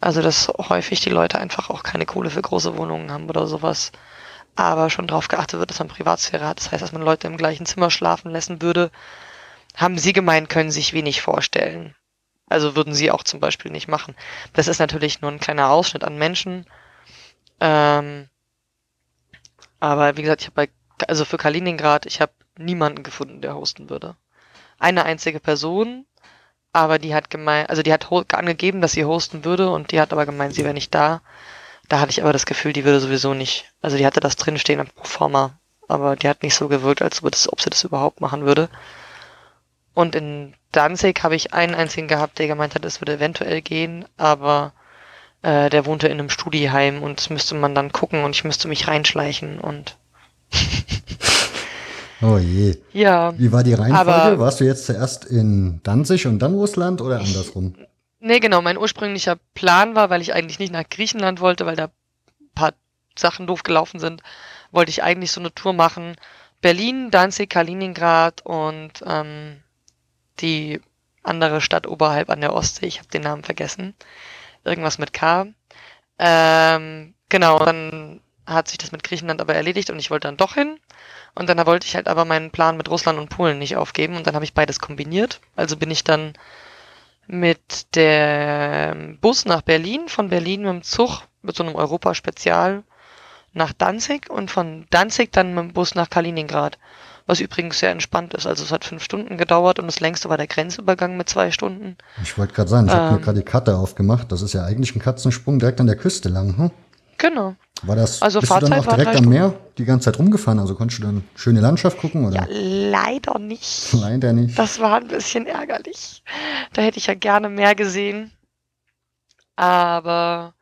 Also dass häufig die Leute einfach auch keine Kohle für große Wohnungen haben oder sowas. aber schon darauf geachtet wird, dass man Privatsphäre hat. Das heißt, dass man Leute im gleichen Zimmer schlafen lassen würde, haben sie gemeint, können sich wenig vorstellen. Also würden sie auch zum Beispiel nicht machen. Das ist natürlich nur ein kleiner Ausschnitt an Menschen. Ähm, aber wie gesagt, ich habe bei, also für Kaliningrad, ich habe niemanden gefunden, der hosten würde. Eine einzige Person, aber die hat gemeint, also die hat angegeben, dass sie hosten würde und die hat aber gemeint, sie wäre nicht da. Da hatte ich aber das Gefühl, die würde sowieso nicht. Also die hatte das drinstehen am Proforma, aber die hat nicht so gewirkt, als ob, sie das überhaupt machen würde. Und in Danzig habe ich einen einzigen gehabt, der gemeint hat, es würde eventuell gehen, aber äh, der wohnte in einem Studieheim und das müsste man dann gucken und ich müsste mich reinschleichen und Oh je. Ja. Wie war die Reihenfolge? Warst du jetzt zuerst in Danzig und dann Russland oder andersrum? Nee, genau. Mein ursprünglicher Plan war, weil ich eigentlich nicht nach Griechenland wollte, weil da ein paar Sachen doof gelaufen sind, wollte ich eigentlich so eine Tour machen. Berlin, Danzig, Kaliningrad und ähm, die andere Stadt oberhalb an der Ostsee. Ich habe den Namen vergessen. Irgendwas mit K. Ähm, genau, dann hat sich das mit Griechenland aber erledigt und ich wollte dann doch hin. Und dann wollte ich halt aber meinen Plan mit Russland und Polen nicht aufgeben und dann habe ich beides kombiniert. Also bin ich dann mit dem Bus nach Berlin, von Berlin mit dem Zug, mit so einem Europa-Spezial nach Danzig und von Danzig dann mit dem Bus nach Kaliningrad. Was übrigens sehr entspannt ist. Also es hat fünf Stunden gedauert und das längste war der Grenzübergang mit zwei Stunden. Ich wollte gerade sagen, ich ähm, habe mir gerade die Karte aufgemacht. Das ist ja eigentlich ein Katzensprung direkt an der Küste lang. Hm? Genau. War das, also bist Fahrzeit du dann auch direkt am Meer die ganze Zeit rumgefahren? Also konntest du dann schöne Landschaft gucken? Oder? Ja, leider nicht. Leider nicht. Das war ein bisschen ärgerlich. Da hätte ich ja gerne mehr gesehen. Aber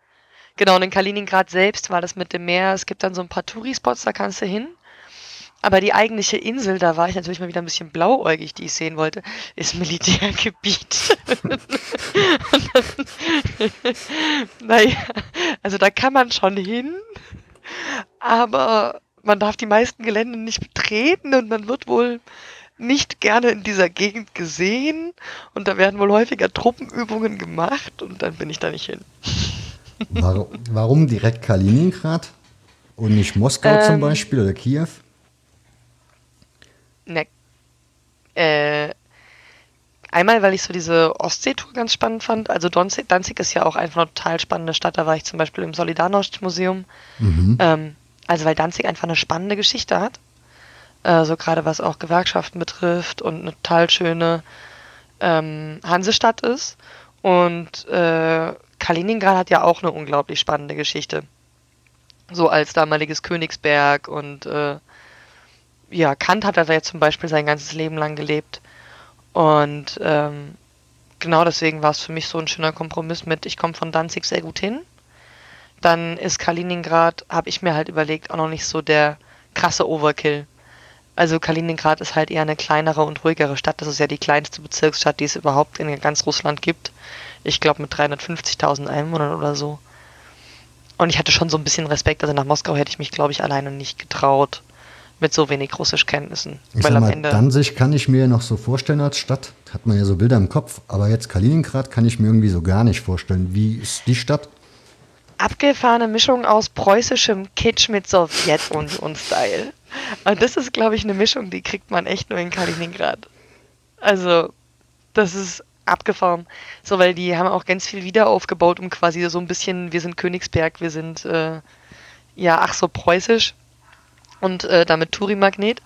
genau, und in Kaliningrad selbst war das mit dem Meer. Es gibt dann so ein paar Tourispots, da kannst du hin. Aber die eigentliche Insel, da war ich natürlich mal wieder ein bisschen blauäugig, die ich sehen wollte, ist Militärgebiet. naja, also da kann man schon hin, aber man darf die meisten Gelände nicht betreten und man wird wohl nicht gerne in dieser Gegend gesehen und da werden wohl häufiger Truppenübungen gemacht und dann bin ich da nicht hin. Warum, warum direkt Kaliningrad und nicht Moskau ähm, zum Beispiel oder Kiew? Ne, äh, einmal, weil ich so diese Ostseetour ganz spannend fand. Also Danzig, Danzig ist ja auch einfach eine total spannende Stadt. Da war ich zum Beispiel im Solidarność-Museum. Mhm. Ähm, also weil Danzig einfach eine spannende Geschichte hat. Äh, so gerade was auch Gewerkschaften betrifft und eine total schöne ähm, Hansestadt ist. Und äh, Kaliningrad hat ja auch eine unglaublich spannende Geschichte. So als damaliges Königsberg und äh, ja, Kant hat da jetzt zum Beispiel sein ganzes Leben lang gelebt. Und ähm, genau deswegen war es für mich so ein schöner Kompromiss mit, ich komme von Danzig sehr gut hin. Dann ist Kaliningrad, habe ich mir halt überlegt, auch noch nicht so der krasse Overkill. Also Kaliningrad ist halt eher eine kleinere und ruhigere Stadt. Das ist ja die kleinste Bezirksstadt, die es überhaupt in ganz Russland gibt. Ich glaube mit 350.000 Einwohnern oder so. Und ich hatte schon so ein bisschen Respekt. Also nach Moskau hätte ich mich, glaube ich, alleine nicht getraut mit so wenig Russischkenntnissen. Ich Weil sag mal, am Ende Danzig kann ich mir noch so vorstellen als Stadt. Hat man ja so Bilder im Kopf. Aber jetzt Kaliningrad kann ich mir irgendwie so gar nicht vorstellen. Wie ist die Stadt? Abgefahrene Mischung aus preußischem Kitsch mit Sowjet und, und Style. Und das ist, glaube ich, eine Mischung, die kriegt man echt nur in Kaliningrad. Also, das ist abgefahren. So, weil die haben auch ganz viel wieder aufgebaut, um quasi so ein bisschen, wir sind Königsberg, wir sind, äh, ja, ach so preußisch und äh, damit Touri-Magnet.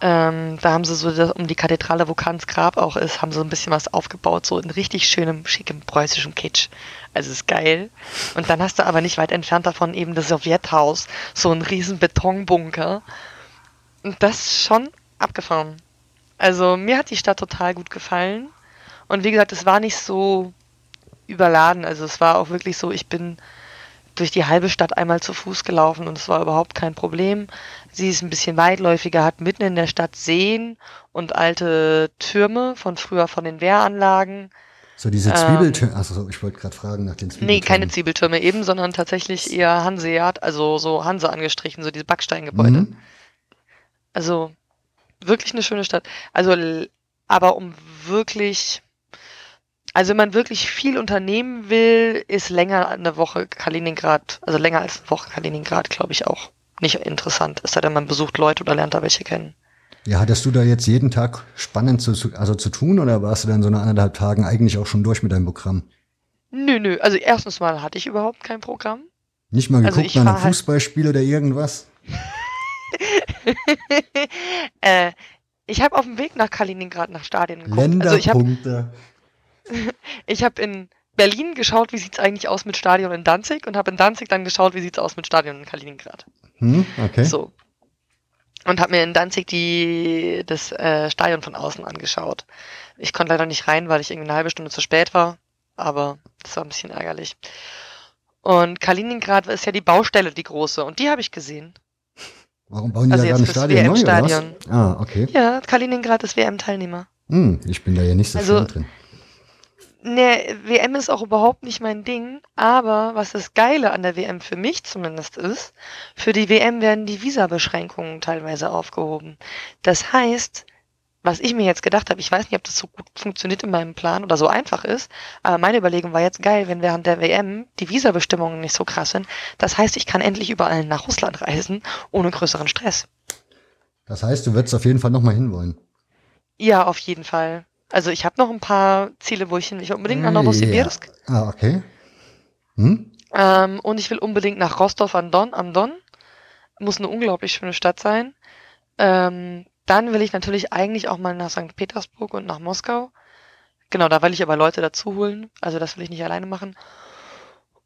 Ähm, da haben sie so das, um die Kathedrale, wo Kants Grab auch ist, haben sie so ein bisschen was aufgebaut, so in richtig schönem, schickem preußischem Kitsch. Also ist geil. Und dann hast du aber nicht weit entfernt davon eben das Sowjethaus, so ein riesen Betonbunker. Und das schon abgefahren. Also mir hat die Stadt total gut gefallen. Und wie gesagt, es war nicht so überladen. Also es war auch wirklich so, ich bin durch die halbe Stadt einmal zu Fuß gelaufen und es war überhaupt kein Problem. Sie ist ein bisschen weitläufiger, hat mitten in der Stadt Seen und alte Türme von früher von den Wehranlagen. So diese Zwiebeltürme, ähm, also ich wollte gerade fragen nach den Zwiebeltürmen. Nee, keine Zwiebeltürme eben, sondern tatsächlich eher Hanseat, also so Hanse angestrichen, so diese Backsteingebäude. Mhm. Also wirklich eine schöne Stadt. Also, aber um wirklich also wenn man wirklich viel unternehmen will, ist länger eine Woche Kaliningrad, also länger als eine Woche Kaliningrad, glaube ich, auch nicht interessant. Es sei denn, man besucht Leute oder lernt da welche kennen. Ja, hattest du da jetzt jeden Tag spannend zu, also zu tun oder warst du dann so nach anderthalb Tagen eigentlich auch schon durch mit deinem Programm? Nö, nö. Also erstens mal hatte ich überhaupt kein Programm. Nicht mal also geguckt also nach einem halt Fußballspiel oder irgendwas? äh, ich habe auf dem Weg nach Kaliningrad nach Stadien geguckt. Länderpunkte. Also ich habe hab in Berlin geschaut, wie sieht's eigentlich aus mit Stadion in Danzig und habe in Danzig dann geschaut, wie sieht's aus mit Stadion in Kaliningrad. Hm, okay. So. Und habe mir in Danzig die, das äh, Stadion von außen angeschaut. Ich konnte leider nicht rein, weil ich irgendwie eine halbe Stunde zu spät war, aber das war ein bisschen ärgerlich. Und Kaliningrad ist ja die Baustelle, die große, und die habe ich gesehen. Warum bauen die also da gerade ein Stadion neu? Ah, okay. Ja, Kaliningrad ist WM-Teilnehmer. Hm, ich bin da ja nicht so also, drin. Ne, WM ist auch überhaupt nicht mein Ding, aber was das Geile an der WM für mich zumindest ist, für die WM werden die Visabeschränkungen teilweise aufgehoben. Das heißt, was ich mir jetzt gedacht habe, ich weiß nicht, ob das so gut funktioniert in meinem Plan oder so einfach ist, aber meine Überlegung war jetzt geil, wenn während der WM die Visabestimmungen nicht so krass sind. Das heißt, ich kann endlich überall nach Russland reisen, ohne größeren Stress. Das heißt, du würdest auf jeden Fall nochmal hinwollen. Ja, auf jeden Fall. Also ich habe noch ein paar Ziele, wo ich hin. Ich will unbedingt nach Novosibirsk. Ja. Ah, okay. Hm? Ähm, und ich will unbedingt nach Rostov am Don. Am Don. Muss eine unglaublich schöne Stadt sein. Ähm, dann will ich natürlich eigentlich auch mal nach St. Petersburg und nach Moskau. Genau, da will ich aber Leute dazu holen. Also das will ich nicht alleine machen.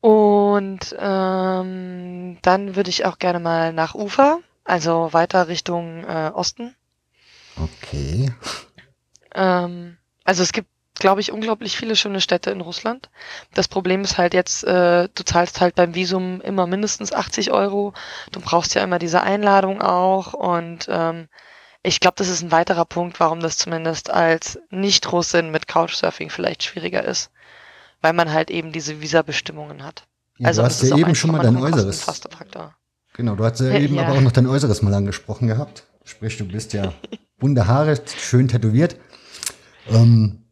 Und ähm, dann würde ich auch gerne mal nach Ufa, also weiter Richtung äh, Osten. Okay. Ähm, also es gibt, glaube ich, unglaublich viele schöne Städte in Russland. Das Problem ist halt jetzt, äh, du zahlst halt beim Visum immer mindestens 80 Euro. Du brauchst ja immer diese Einladung auch und ähm, ich glaube, das ist ein weiterer Punkt, warum das zumindest als Nicht-Russin mit Couchsurfing vielleicht schwieriger ist. Weil man halt eben diese Visabestimmungen hat. Ja, also du hast ja eben schon mal dein Äußeres. Genau, du hast ja eben ja. aber auch noch dein Äußeres mal angesprochen gehabt. Sprich, du bist ja bunte Haare, schön tätowiert. Ähm,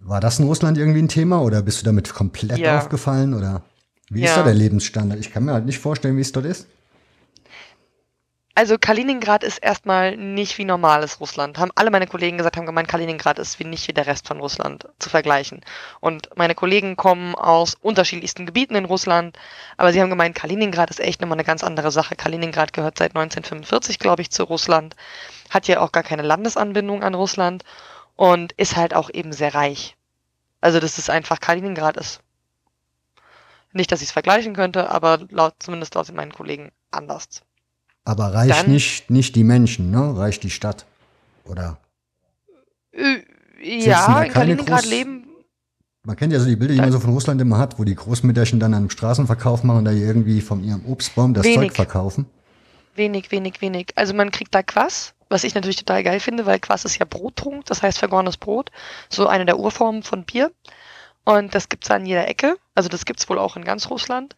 war das in Russland irgendwie ein Thema oder bist du damit komplett ja. aufgefallen oder wie ja. ist da der Lebensstandard? Ich kann mir halt nicht vorstellen, wie es dort ist. Also Kaliningrad ist erstmal nicht wie normales Russland. Haben alle meine Kollegen gesagt, haben gemeint, Kaliningrad ist wie nicht wie der Rest von Russland zu vergleichen. Und meine Kollegen kommen aus unterschiedlichsten Gebieten in Russland, aber sie haben gemeint, Kaliningrad ist echt nochmal eine ganz andere Sache. Kaliningrad gehört seit 1945, glaube ich, zu Russland, hat ja auch gar keine Landesanbindung an Russland und ist halt auch eben sehr reich. Also das ist einfach, Kaliningrad ist nicht, dass ich es vergleichen könnte, aber laut, zumindest laut meinen Kollegen anders. Aber reicht Dann, nicht, nicht die Menschen, ne? Reicht die Stadt. Oder? Äh, ja, in Kaliningrad Groß leben. Man kennt ja so die Bilder, die man so von Russland immer hat, wo die Großmütterchen dann einen Straßenverkauf machen und da irgendwie von ihrem Obstbaum das wenig, Zeug verkaufen. Wenig, wenig, wenig. Also man kriegt da Quass, was ich natürlich total geil finde, weil Quass ist ja Brottrunk, das heißt vergorenes Brot. So eine der Urformen von Bier. Und das gibt's an jeder Ecke. Also das gibt's wohl auch in ganz Russland.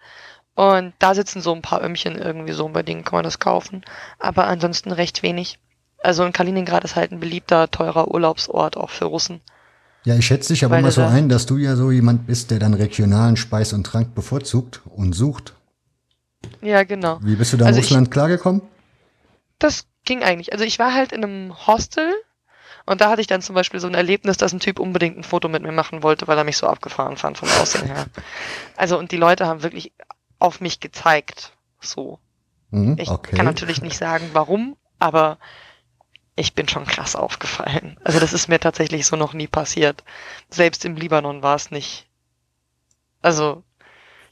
Und da sitzen so ein paar Ömmchen irgendwie so, bei denen kann man das kaufen. Aber ansonsten recht wenig. Also in Kaliningrad ist halt ein beliebter, teurer Urlaubsort auch für Russen. Ja, ich schätze dich aber Weil mal so ein, dass du ja so jemand bist, der dann regionalen Speis und Trank bevorzugt und sucht. Ja, genau. Wie bist du da in also Russland ich, klargekommen? Das ging eigentlich. Also ich war halt in einem Hostel und da hatte ich dann zum Beispiel so ein Erlebnis, dass ein Typ unbedingt ein Foto mit mir machen wollte, weil er mich so abgefahren fand vom Aussehen her. Also und die Leute haben wirklich auf mich gezeigt. So. Mhm, ich okay. kann natürlich nicht sagen, warum, aber ich bin schon krass aufgefallen. Also das ist mir tatsächlich so noch nie passiert. Selbst im Libanon war es nicht. Also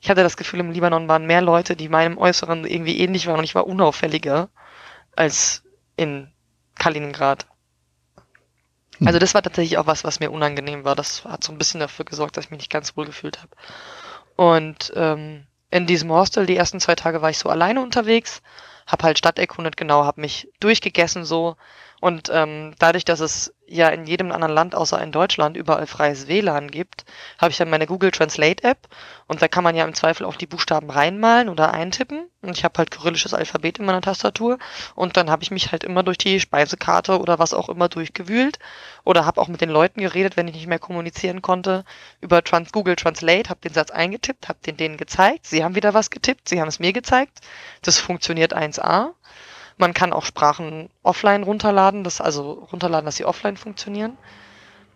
ich hatte das Gefühl, im Libanon waren mehr Leute, die meinem Äußeren irgendwie ähnlich waren und ich war unauffälliger als in Kaliningrad. Hm. Also das war tatsächlich auch was, was mir unangenehm war. Das hat so ein bisschen dafür gesorgt, dass ich mich nicht ganz wohl gefühlt habe. Und ähm, in diesem Hostel, die ersten zwei Tage war ich so alleine unterwegs, hab halt Stadt erkundet, genau, hab mich durchgegessen so. Und ähm, dadurch, dass es ja in jedem anderen Land außer in Deutschland überall freies WLAN gibt, habe ich dann meine Google Translate App und da kann man ja im Zweifel auch die Buchstaben reinmalen oder eintippen und ich habe halt kyrillisches Alphabet in meiner Tastatur und dann habe ich mich halt immer durch die Speisekarte oder was auch immer durchgewühlt oder habe auch mit den Leuten geredet, wenn ich nicht mehr kommunizieren konnte, über Trans Google Translate, habe den Satz eingetippt, habe den denen gezeigt, sie haben wieder was getippt, sie haben es mir gezeigt, das funktioniert 1A man kann auch Sprachen offline runterladen, das also runterladen, dass sie offline funktionieren.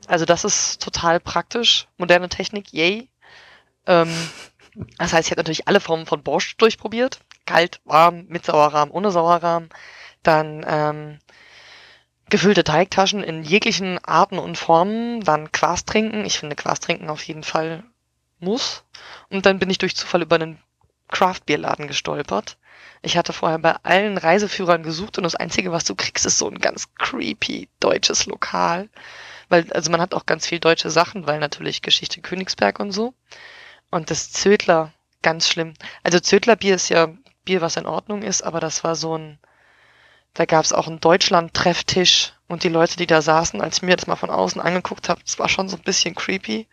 Also das ist total praktisch. Moderne Technik, yay. Ähm, das heißt, ich habe natürlich alle Formen von Borscht durchprobiert. Kalt, warm, mit Sauerrahm, ohne Sauerrahm. Dann ähm, gefüllte Teigtaschen in jeglichen Arten und Formen. Dann Quas trinken. Ich finde Quas trinken auf jeden Fall muss. Und dann bin ich durch Zufall über einen Craft-Bierladen gestolpert. Ich hatte vorher bei allen Reiseführern gesucht und das Einzige, was du kriegst, ist so ein ganz creepy deutsches Lokal. Weil, also man hat auch ganz viel deutsche Sachen, weil natürlich Geschichte Königsberg und so. Und das Zödler, ganz schlimm. Also Zödler Bier ist ja Bier, was in Ordnung ist, aber das war so ein, da gab es auch einen Deutschland-Trefftisch und die Leute, die da saßen, als ich mir das mal von außen angeguckt habe, das war schon so ein bisschen creepy.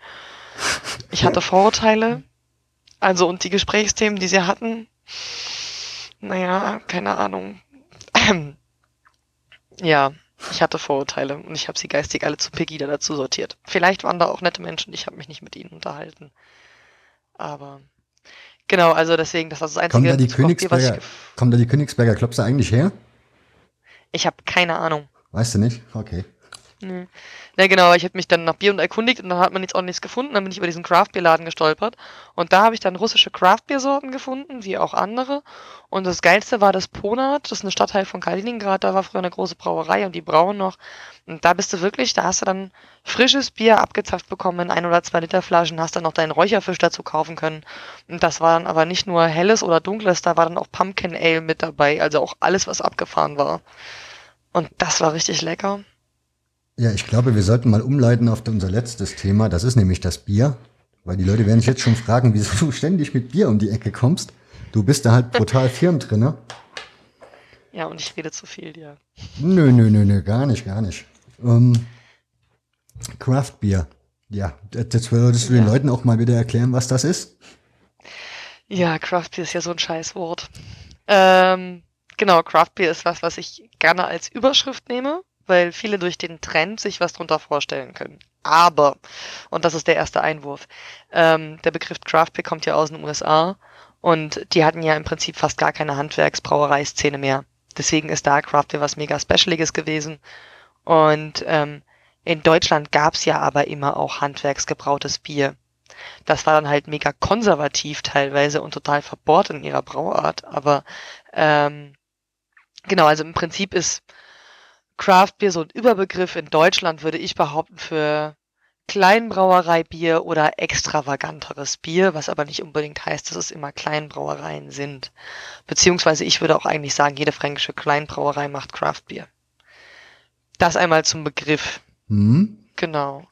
Ich hatte Vorurteile. Also und die Gesprächsthemen, die sie hatten, naja, keine Ahnung. ja, ich hatte Vorurteile und ich habe sie geistig alle zu Pegida dazu sortiert. Vielleicht waren da auch nette Menschen, ich habe mich nicht mit ihnen unterhalten. Aber genau, also deswegen, das war das einzige. Kommen da die Königsberger, kommen da die Königsberger Klopse eigentlich her? Ich habe keine Ahnung. Weißt du nicht? Okay. Nee. Ja, genau, ich habe mich dann nach Bier und erkundigt und dann hat man jetzt auch nichts gefunden. Dann bin ich über diesen Craft-Bier-Laden gestolpert. Und da habe ich dann russische Craft-Bier-Sorten gefunden, wie auch andere. Und das Geilste war das Ponat, das ist ein Stadtteil von Kaliningrad, da war früher eine große Brauerei und die brauen noch. Und da bist du wirklich, da hast du dann frisches Bier abgezapft bekommen in ein oder zwei Liter Flaschen, hast dann noch deinen Räucherfisch dazu kaufen können. Und das war dann aber nicht nur helles oder dunkles, da war dann auch Pumpkin Ale mit dabei, also auch alles, was abgefahren war. Und das war richtig lecker. Ja, ich glaube, wir sollten mal umleiten auf unser letztes Thema. Das ist nämlich das Bier. Weil die Leute werden sich jetzt schon fragen, wieso du ständig mit Bier um die Ecke kommst. Du bist da halt brutal firm drin, ne? Ja, und ich rede zu viel, ja. Nö, nö, nö, nö, gar nicht, gar nicht. Ähm, Craft Beer. Ja, jetzt würdest du ja. den Leuten auch mal wieder erklären, was das ist? Ja, Craft Beer ist ja so ein Scheißwort. Ähm, genau, Craft Beer ist was, was ich gerne als Überschrift nehme weil viele durch den Trend sich was drunter vorstellen können. Aber, und das ist der erste Einwurf, ähm, der Begriff Craft Beer kommt ja aus den USA und die hatten ja im Prinzip fast gar keine Handwerksbrauereiszene mehr. Deswegen ist da Craft Beer was mega Specialiges gewesen. Und ähm, in Deutschland gab's ja aber immer auch handwerksgebrautes Bier. Das war dann halt mega konservativ teilweise und total verbohrt in ihrer Brauart. Aber ähm, genau, also im Prinzip ist Craft Beer so ein Überbegriff in Deutschland, würde ich behaupten, für Kleinbrauereibier oder extravaganteres Bier, was aber nicht unbedingt heißt, dass es immer Kleinbrauereien sind. Beziehungsweise ich würde auch eigentlich sagen, jede fränkische Kleinbrauerei macht Craft Beer. Das einmal zum Begriff. Hm? Genau.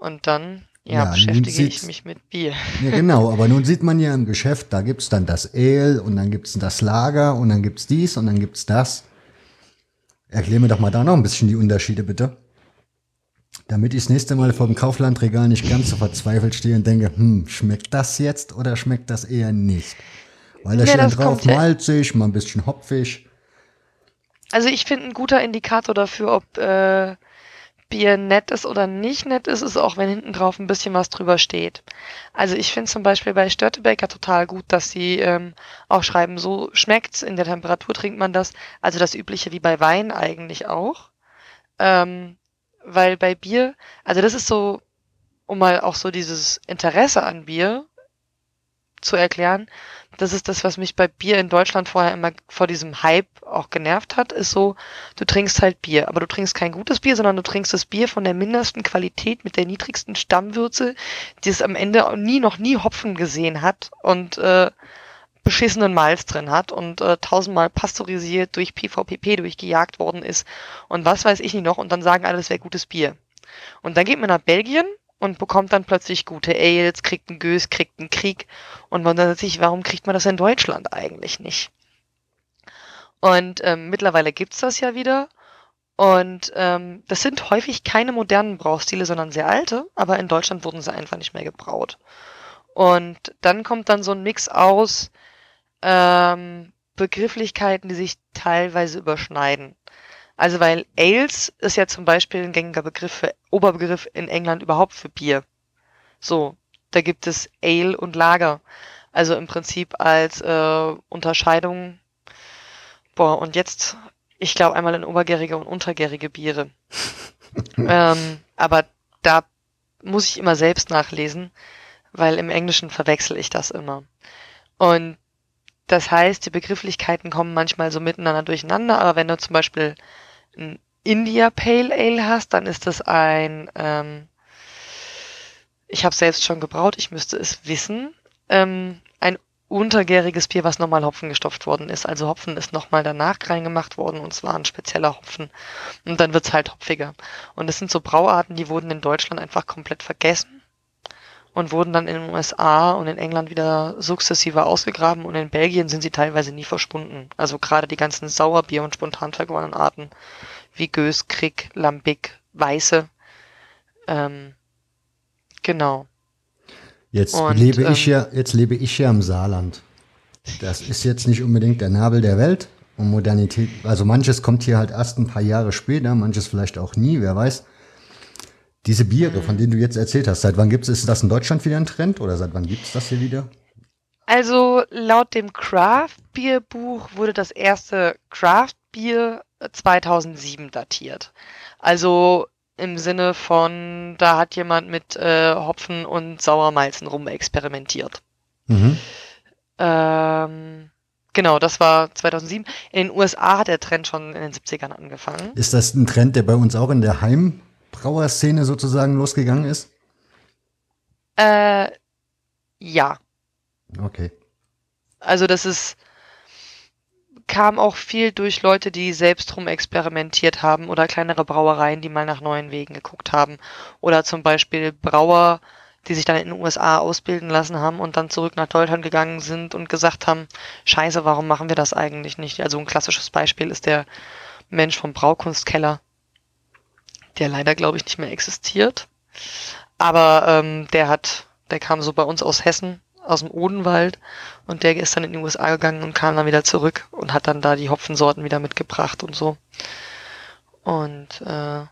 Und dann ja, ja beschäftige ich mich mit Bier. Ja, genau, aber nun sieht man ja im Geschäft, da gibt's dann das Ale und dann gibt's das Lager und dann gibt's dies und dann gibt's das. Erklär mir doch mal da noch ein bisschen die Unterschiede, bitte. Damit ich das nächste Mal vor dem Kauflandregal nicht ganz so verzweifelt stehe und denke, hm, schmeckt das jetzt oder schmeckt das eher nicht? Weil da nee, steht drauf malzig, mal ein bisschen hopfig. Also ich finde ein guter Indikator dafür, ob äh, Bier nett ist oder nicht nett ist, ist auch, wenn hinten drauf ein bisschen was drüber steht. Also ich finde zum Beispiel bei Störtebeker total gut, dass sie ähm, auch schreiben, so schmeckt's, in der Temperatur trinkt man das. Also das Übliche wie bei Wein eigentlich auch. Ähm, weil bei Bier, also das ist so, um mal auch so dieses Interesse an Bier zu erklären, das ist das, was mich bei Bier in Deutschland vorher immer vor diesem Hype auch genervt hat, ist so, du trinkst halt Bier, aber du trinkst kein gutes Bier, sondern du trinkst das Bier von der mindesten Qualität mit der niedrigsten Stammwürze, die es am Ende nie, noch nie Hopfen gesehen hat und äh, beschissenen Malz drin hat und äh, tausendmal pasteurisiert durch PVPP durchgejagt worden ist und was weiß ich nicht noch und dann sagen alle, das wäre gutes Bier. Und dann geht man nach Belgien und bekommt dann plötzlich gute Ales, kriegt einen Gös, kriegt einen Krieg und wundert sich, warum kriegt man das in Deutschland eigentlich nicht? Und ähm, mittlerweile gibt's das ja wieder Und ähm, das sind häufig keine modernen Braustile, sondern sehr alte, aber in Deutschland wurden sie einfach nicht mehr gebraut. Und dann kommt dann so ein Mix aus ähm, Begrifflichkeiten, die sich teilweise überschneiden. Also weil Ales ist ja zum Beispiel ein gängiger Begriff für Oberbegriff in England überhaupt für Bier. So, da gibt es Ale und Lager. Also im Prinzip als äh, Unterscheidung. Boah, und jetzt, ich glaube einmal in obergärige und untergärige Biere. ähm, aber da muss ich immer selbst nachlesen, weil im Englischen verwechsel ich das immer. Und das heißt, die Begrifflichkeiten kommen manchmal so miteinander durcheinander, aber wenn du zum Beispiel ein India Pale Ale hast, dann ist das ein, ähm, ich habe selbst schon gebraut, ich müsste es wissen, ähm, ein untergäriges Bier, was nochmal Hopfen gestopft worden ist. Also Hopfen ist nochmal danach reingemacht worden und zwar ein spezieller Hopfen. Und dann wird's halt hopfiger. Und das sind so Brauarten, die wurden in Deutschland einfach komplett vergessen und wurden dann in den USA und in England wieder sukzessive ausgegraben und in Belgien sind sie teilweise nie verschwunden. Also gerade die ganzen Sauerbier- und spontan vergorenen Arten wie Gös, Krieg, Lambic, Weiße. Ähm, genau. Jetzt und, lebe ähm, ich ja, jetzt lebe ich ja im Saarland. Das ist jetzt nicht unbedingt der Nabel der Welt und Modernität. Also manches kommt hier halt erst ein paar Jahre später, manches vielleicht auch nie, wer weiß. Diese Biere, von denen du jetzt erzählt hast, seit wann gibt es, ist das in Deutschland wieder ein Trend oder seit wann gibt es das hier wieder? Also laut dem Craft Beer Buch wurde das erste Craft Bier 2007 datiert. Also im Sinne von, da hat jemand mit äh, Hopfen und Sauermalzen rumexperimentiert. Mhm. Ähm, genau, das war 2007. In den USA hat der Trend schon in den 70ern angefangen. Ist das ein Trend, der bei uns auch in der Heimbrauerszene sozusagen losgegangen ist? Äh, ja. Okay. Also das ist, kam auch viel durch Leute, die selbst rum experimentiert haben oder kleinere Brauereien, die mal nach neuen Wegen geguckt haben. Oder zum Beispiel Brauer, die sich dann in den USA ausbilden lassen haben und dann zurück nach Deutschland gegangen sind und gesagt haben, scheiße, warum machen wir das eigentlich nicht? Also ein klassisches Beispiel ist der Mensch vom Braukunstkeller, der leider, glaube ich, nicht mehr existiert. Aber ähm, der hat, der kam so bei uns aus Hessen aus dem Odenwald und der ist dann in die USA gegangen und kam dann wieder zurück und hat dann da die Hopfensorten wieder mitgebracht und so. Und äh,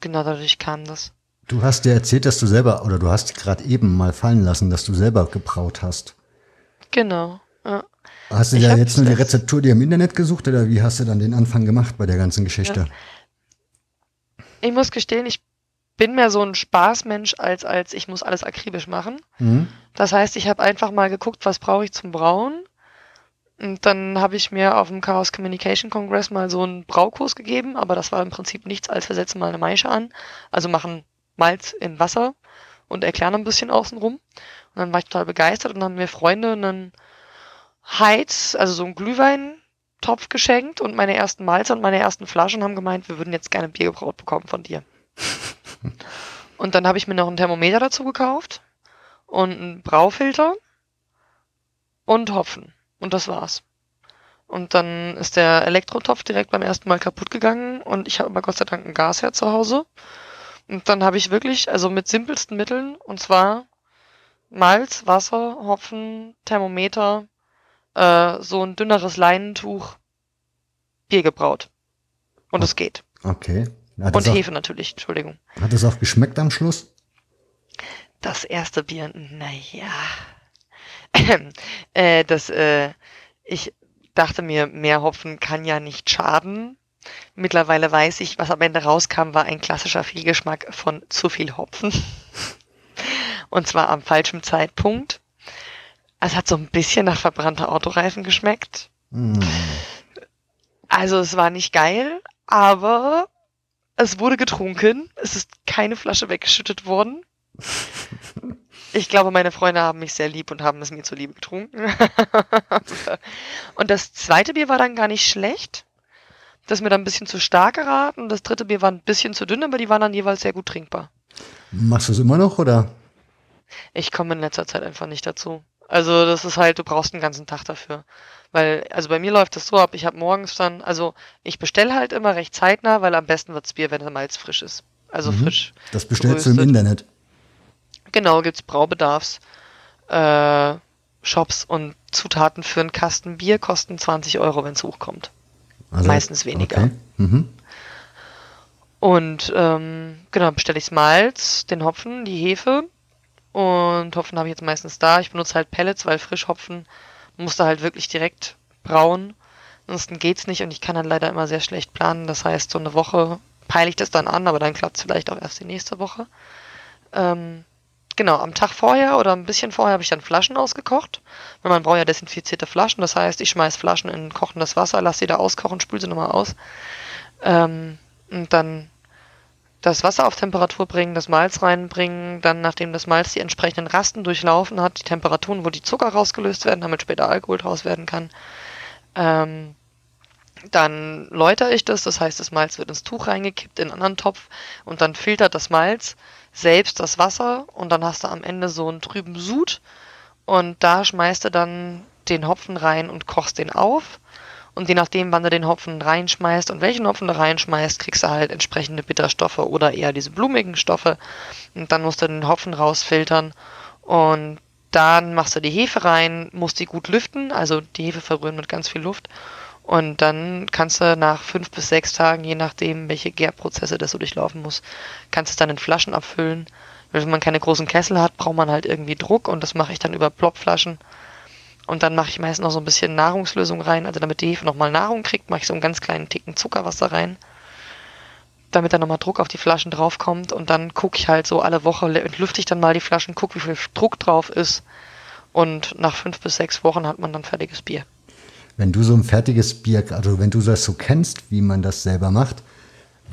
genau dadurch kam das. Du hast dir erzählt, dass du selber, oder du hast gerade eben mal fallen lassen, dass du selber gebraut hast. Genau, ja. Hast du ja jetzt nur die Rezeptur dir im Internet gesucht oder wie hast du dann den Anfang gemacht bei der ganzen Geschichte? Ja. Ich muss gestehen, ich bin mehr so ein Spaßmensch, als als ich muss alles akribisch machen. Mhm. Das heißt, ich habe einfach mal geguckt, was brauche ich zum Brauen. Und dann habe ich mir auf dem Chaos Communication Congress mal so einen Braukurs gegeben, aber das war im Prinzip nichts, als wir setzen mal eine Maische an, also machen Malz in Wasser und erklären ein bisschen außenrum. Und dann war ich total begeistert und dann haben mir Freunde einen Heiz, also so einen Glühweintopf geschenkt und meine ersten Malze und meine ersten Flaschen haben gemeint, wir würden jetzt gerne Bier gebraut bekommen von dir. Und dann habe ich mir noch ein Thermometer dazu gekauft und einen Braufilter und Hopfen. Und das war's. Und dann ist der Elektrotopf direkt beim ersten Mal kaputt gegangen und ich habe aber Gott sei Dank ein Gasherd zu Hause. Und dann habe ich wirklich, also mit simpelsten Mitteln, und zwar Malz, Wasser, Hopfen, Thermometer, äh, so ein dünneres Leinentuch, Bier gebraut. Und es geht. Okay. Hat und Hefe auch, natürlich, Entschuldigung. Hat es auch geschmeckt am Schluss? Das erste Bier, naja. äh, das, äh, ich dachte mir, mehr Hopfen kann ja nicht schaden. Mittlerweile weiß ich, was am Ende rauskam, war ein klassischer Fehlgeschmack von zu viel Hopfen. Und zwar am falschen Zeitpunkt. Es hat so ein bisschen nach verbrannter Autoreifen geschmeckt. Mm. Also es war nicht geil, aber es wurde getrunken. Es ist keine Flasche weggeschüttet worden. Ich glaube, meine Freunde haben mich sehr lieb und haben es mir zuliebe getrunken. und das zweite Bier war dann gar nicht schlecht. Das ist mir dann ein bisschen zu stark geraten. Das dritte Bier war ein bisschen zu dünn, aber die waren dann jeweils sehr gut trinkbar. Machst du es immer noch, oder? Ich komme in letzter Zeit einfach nicht dazu. Also das ist halt, du brauchst einen ganzen Tag dafür. Weil, also bei mir läuft das so ab, ich habe morgens dann, also ich bestelle halt immer recht zeitnah, weil am besten wird's Bier, wenn der Malz frisch ist. Also mhm. frisch. Das bestellst geröstet. du im Internet. Genau, gibt's Braubedarfs. Äh, Shops und Zutaten für einen Kasten Bier kosten 20 Euro, wenn es hochkommt. Also, Meistens weniger. Okay. Mhm. Und ähm, genau, bestelle ich Malz, den Hopfen, die Hefe. Und Hopfen habe ich jetzt meistens da. Ich benutze halt Pellets, weil Frischhopfen musst du halt wirklich direkt brauen. Ansonsten geht's nicht und ich kann dann leider immer sehr schlecht planen. Das heißt, so eine Woche peile ich das dann an, aber dann klappt es vielleicht auch erst die nächste Woche. Ähm, genau, am Tag vorher oder ein bisschen vorher habe ich dann Flaschen ausgekocht. Weil man braucht ja desinfizierte Flaschen. Das heißt, ich schmeiß Flaschen in kochendes Wasser, lasse sie da auskochen, spül sie nochmal aus. Ähm, und dann das Wasser auf Temperatur bringen, das Malz reinbringen, dann nachdem das Malz die entsprechenden Rasten durchlaufen hat, die Temperaturen, wo die Zucker rausgelöst werden, damit später Alkohol draus werden kann. Ähm, dann läutere ich das, das heißt, das Malz wird ins Tuch reingekippt, in einen anderen Topf und dann filtert das Malz selbst das Wasser und dann hast du am Ende so einen trüben Sud und da schmeißt du dann den Hopfen rein und kochst den auf und je nachdem, wann du den Hopfen reinschmeißt und welchen Hopfen du reinschmeißt, kriegst du halt entsprechende Bitterstoffe oder eher diese blumigen Stoffe. Und dann musst du den Hopfen rausfiltern. Und dann machst du die Hefe rein, musst die gut lüften, also die Hefe verrühren mit ganz viel Luft. Und dann kannst du nach fünf bis sechs Tagen, je nachdem, welche Gärprozesse das so durchlaufen muss, kannst du es dann in Flaschen abfüllen. Wenn man keine großen Kessel hat, braucht man halt irgendwie Druck und das mache ich dann über Plopflaschen. Und dann mache ich meist noch so ein bisschen Nahrungslösung rein. Also damit die Hefe nochmal Nahrung kriegt, mache ich so einen ganz kleinen Ticken Zuckerwasser rein. Damit dann nochmal Druck auf die Flaschen draufkommt. Und dann gucke ich halt so alle Woche, lüfte ich dann mal die Flaschen, gucke, wie viel Druck drauf ist. Und nach fünf bis sechs Wochen hat man dann fertiges Bier. Wenn du so ein fertiges Bier, also wenn du das so kennst, wie man das selber macht,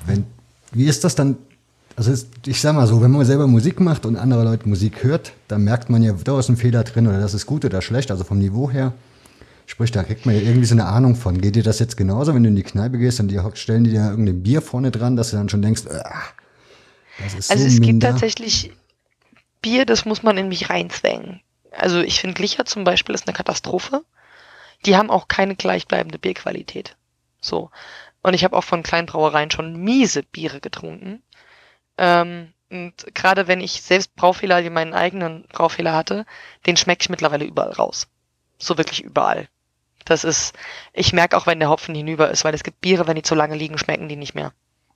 wenn, wie ist das dann also ich sag mal so, wenn man selber Musik macht und andere Leute Musik hört, dann merkt man ja, da ist ein Fehler drin oder das ist gut oder schlecht, also vom Niveau her. Sprich, da kriegt man ja irgendwie so eine Ahnung von. Geht dir das jetzt genauso, wenn du in die Kneipe gehst und die stellen dir irgendein Bier vorne dran, dass du dann schon denkst, ah, das ist Also so es minder. gibt tatsächlich Bier, das muss man in mich reinzwängen. Also ich finde Glicher zum Beispiel ist eine Katastrophe. Die haben auch keine gleichbleibende Bierqualität. So. Und ich habe auch von kleinen Brauereien schon miese Biere getrunken. Ähm, und gerade wenn ich selbst Braufehler, wie meinen eigenen Braufehler hatte, den schmecke ich mittlerweile überall raus. So wirklich überall. Das ist, ich merke auch, wenn der Hopfen hinüber ist, weil es gibt Biere, wenn die zu lange liegen, schmecken die nicht mehr.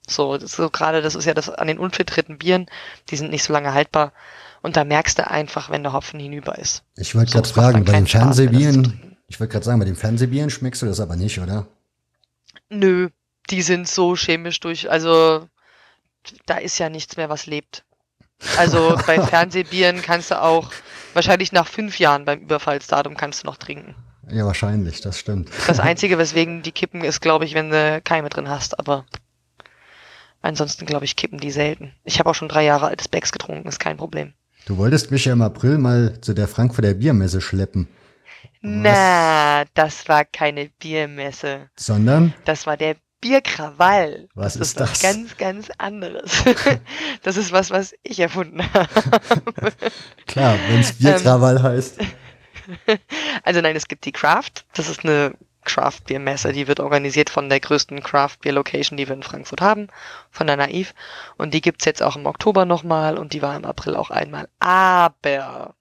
So, so gerade, das ist ja das an den unfiltrierten Bieren, die sind nicht so lange haltbar. Und da merkst du einfach, wenn der Hopfen hinüber ist. Ich wollte so, gerade fragen, bei den Fernsehbieren, ich wollte gerade sagen, bei den Fernsehbieren schmeckst du das aber nicht, oder? Nö, die sind so chemisch durch, also da ist ja nichts mehr, was lebt. Also bei Fernsehbieren kannst du auch wahrscheinlich nach fünf Jahren beim Überfallsdatum kannst du noch trinken. Ja, wahrscheinlich, das stimmt. Das Einzige, weswegen die kippen, ist, glaube ich, wenn du Keime drin hast, aber ansonsten, glaube ich, kippen die selten. Ich habe auch schon drei Jahre altes Becks getrunken, ist kein Problem. Du wolltest mich ja im April mal zu der Frankfurter Biermesse schleppen. Na, das war keine Biermesse. Sondern? Das war der Bierkrawall. Was das ist, ist das? Was ganz, ganz anderes. das ist was, was ich erfunden habe. Klar, wenn es Bierkrawall ähm, heißt. Also nein, es gibt die Craft. Das ist eine Craft Beer Messe, die wird organisiert von der größten Craft Beer Location, die wir in Frankfurt haben, von der Naiv. Und die gibt's jetzt auch im Oktober nochmal und die war im April auch einmal. Aber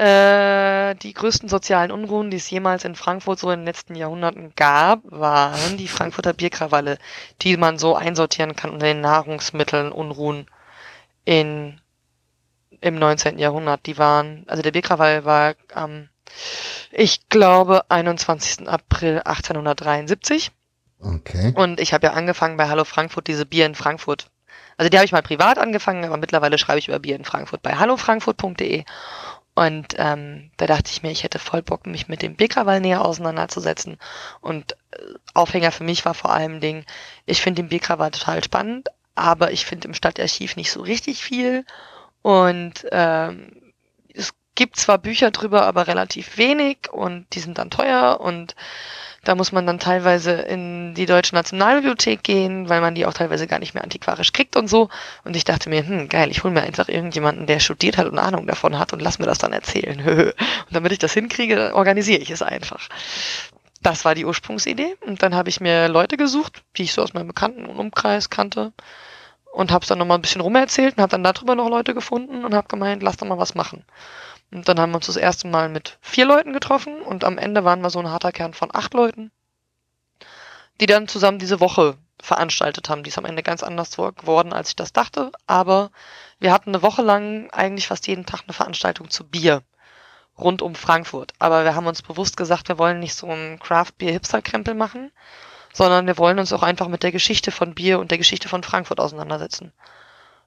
äh, die größten sozialen Unruhen, die es jemals in Frankfurt so in den letzten Jahrhunderten gab, waren die Frankfurter Bierkrawalle, die man so einsortieren kann unter den Nahrungsmitteln Unruhen in, im 19. Jahrhundert. Die waren, also der Bierkrawall war am, ähm, ich glaube, 21. April 1873. Okay. Und ich habe ja angefangen bei Hallo Frankfurt, diese Bier in Frankfurt. Also die habe ich mal privat angefangen, aber mittlerweile schreibe ich über Bier in Frankfurt bei hallofrankfurt.de und ähm, da dachte ich mir, ich hätte voll Bock, mich mit dem Bierkrawall näher auseinanderzusetzen. Und äh, Aufhänger für mich war vor allem Ding, ich finde den Bierkrawall total spannend, aber ich finde im Stadtarchiv nicht so richtig viel. Und ähm, gibt zwar Bücher drüber, aber relativ wenig und die sind dann teuer und Da muss man dann teilweise in die Deutsche Nationalbibliothek gehen, weil man die auch teilweise gar nicht mehr antiquarisch kriegt und so. Und ich dachte mir, hm, geil, ich hole mir einfach irgendjemanden, der studiert hat und Ahnung davon hat und lass mir das dann erzählen. und damit ich das hinkriege, organisiere ich es einfach. Das war die Ursprungsidee. Und dann habe ich mir Leute gesucht, die ich so aus meinem Bekannten- und Umkreis kannte. Und habe es dann nochmal ein bisschen rumerzählt und habe dann darüber noch Leute gefunden und habe gemeint, lass doch mal was machen. Und dann haben wir uns das erste Mal mit vier Leuten getroffen und am Ende waren wir so ein harter Kern von acht Leuten, die dann zusammen diese Woche veranstaltet haben. Die ist am Ende ganz anders geworden, als ich das dachte. Aber wir hatten eine Woche lang eigentlich fast jeden Tag eine Veranstaltung zu Bier rund um Frankfurt. Aber wir haben uns bewusst gesagt, wir wollen nicht so einen Craft Beer Hipster Krempel machen, sondern wir wollen uns auch einfach mit der Geschichte von Bier und der Geschichte von Frankfurt auseinandersetzen.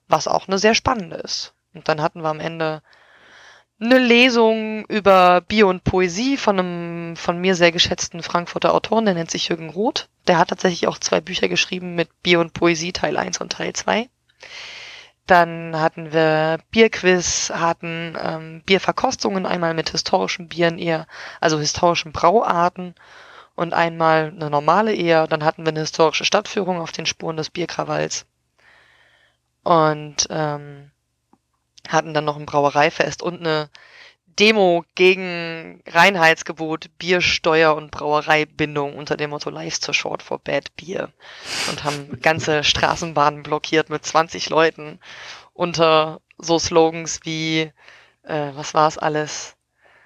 Was auch eine sehr spannende ist. Und dann hatten wir am Ende eine Lesung über Bier und Poesie von einem von mir sehr geschätzten Frankfurter Autoren, der nennt sich Jürgen Roth. Der hat tatsächlich auch zwei Bücher geschrieben mit Bier und Poesie, Teil 1 und Teil 2. Dann hatten wir Bierquiz, hatten ähm, Bierverkostungen, einmal mit historischen Bieren eher, also historischen Brauarten und einmal eine normale eher. Dann hatten wir eine historische Stadtführung auf den Spuren des Bierkrawalls. Und ähm, hatten dann noch ein Brauereifest und eine Demo gegen Reinheitsgebot, Biersteuer und Brauereibindung unter dem Motto Life's too short for bad beer und haben ganze Straßenbahnen blockiert mit 20 Leuten unter so Slogans wie, äh, was war es alles?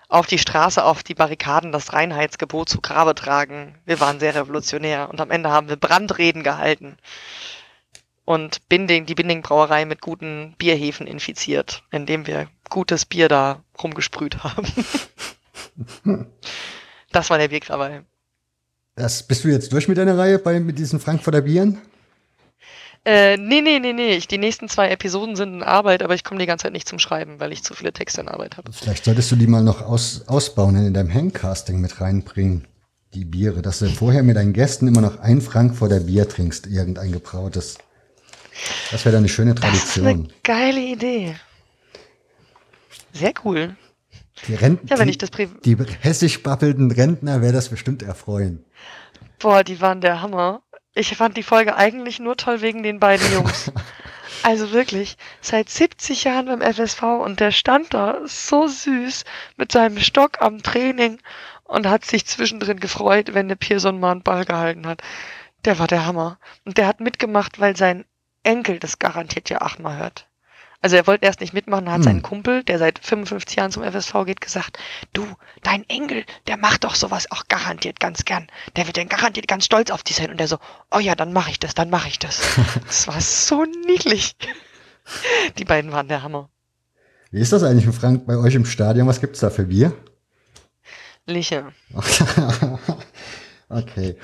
Auf die Straße, auf die Barrikaden das Reinheitsgebot zu Grabe tragen. Wir waren sehr revolutionär und am Ende haben wir Brandreden gehalten und Binding, die Binding-Brauerei mit guten Bierhefen infiziert, indem wir gutes Bier da rumgesprüht haben. das war der Weg dabei. Das, bist du jetzt durch mit deiner Reihe bei, mit diesen Frankfurter Bieren? Äh, nee, nee, nee, nee. Ich, die nächsten zwei Episoden sind in Arbeit, aber ich komme die ganze Zeit nicht zum Schreiben, weil ich zu viele Texte in Arbeit habe. Vielleicht solltest du die mal noch aus, ausbauen und in deinem Handcasting mit reinbringen. Die Biere, dass du vorher mit deinen Gästen immer noch ein Frankfurter Bier trinkst, irgendein gebrautes. Das wäre dann eine schöne Tradition. Das ist eine geile Idee. Sehr cool. Die, Renten, ja, wenn ich das die, die hessisch babbelnden Rentner wäre das bestimmt erfreuen. Boah, die waren der Hammer. Ich fand die Folge eigentlich nur toll wegen den beiden Jungs. also wirklich, seit 70 Jahren beim FSV und der stand da so süß mit seinem Stock am Training und hat sich zwischendrin gefreut, wenn der Pearson mal einen Ball gehalten hat. Der war der Hammer. Und der hat mitgemacht, weil sein Enkel das garantiert ja achtmal hört. Also er wollte erst nicht mitmachen, hat hm. seinen Kumpel, der seit 55 Jahren zum FSV geht, gesagt, du, dein Enkel, der macht doch sowas auch garantiert ganz gern. Der wird dann garantiert ganz stolz auf dich sein. Und der so, oh ja, dann mache ich das, dann mache ich das. das war so niedlich. Die beiden waren der Hammer. Wie ist das eigentlich Frank bei euch im Stadion? Was gibt's da für Bier? Liche. okay.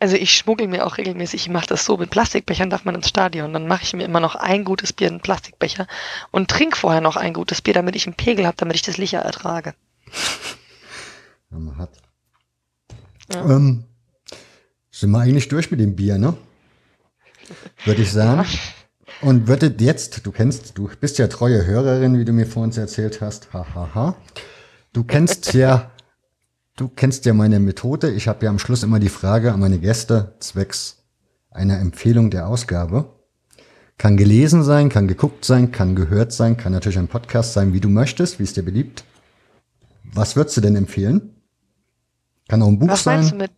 Also ich schmuggel mir auch regelmäßig, ich mache das so, mit Plastikbechern darf man ins Stadion. Dann mache ich mir immer noch ein gutes Bier in Plastikbecher und trinke vorher noch ein gutes Bier, damit ich einen Pegel habe, damit ich das Licher ertrage. Ja, man hat. Ja. Ähm, sind wir eigentlich durch mit dem Bier, ne? Würde ich sagen. Und würde jetzt, du kennst, du bist ja treue Hörerin, wie du mir vorhin erzählt hast. Hahaha. Ha, ha. Du kennst ja Du kennst ja meine Methode. Ich habe ja am Schluss immer die Frage an meine Gäste zwecks einer Empfehlung der Ausgabe. Kann gelesen sein, kann geguckt sein, kann gehört sein, kann natürlich ein Podcast sein, wie du möchtest, wie es dir beliebt. Was würdest du denn empfehlen? Kann auch ein Buch Was sein. Was meinst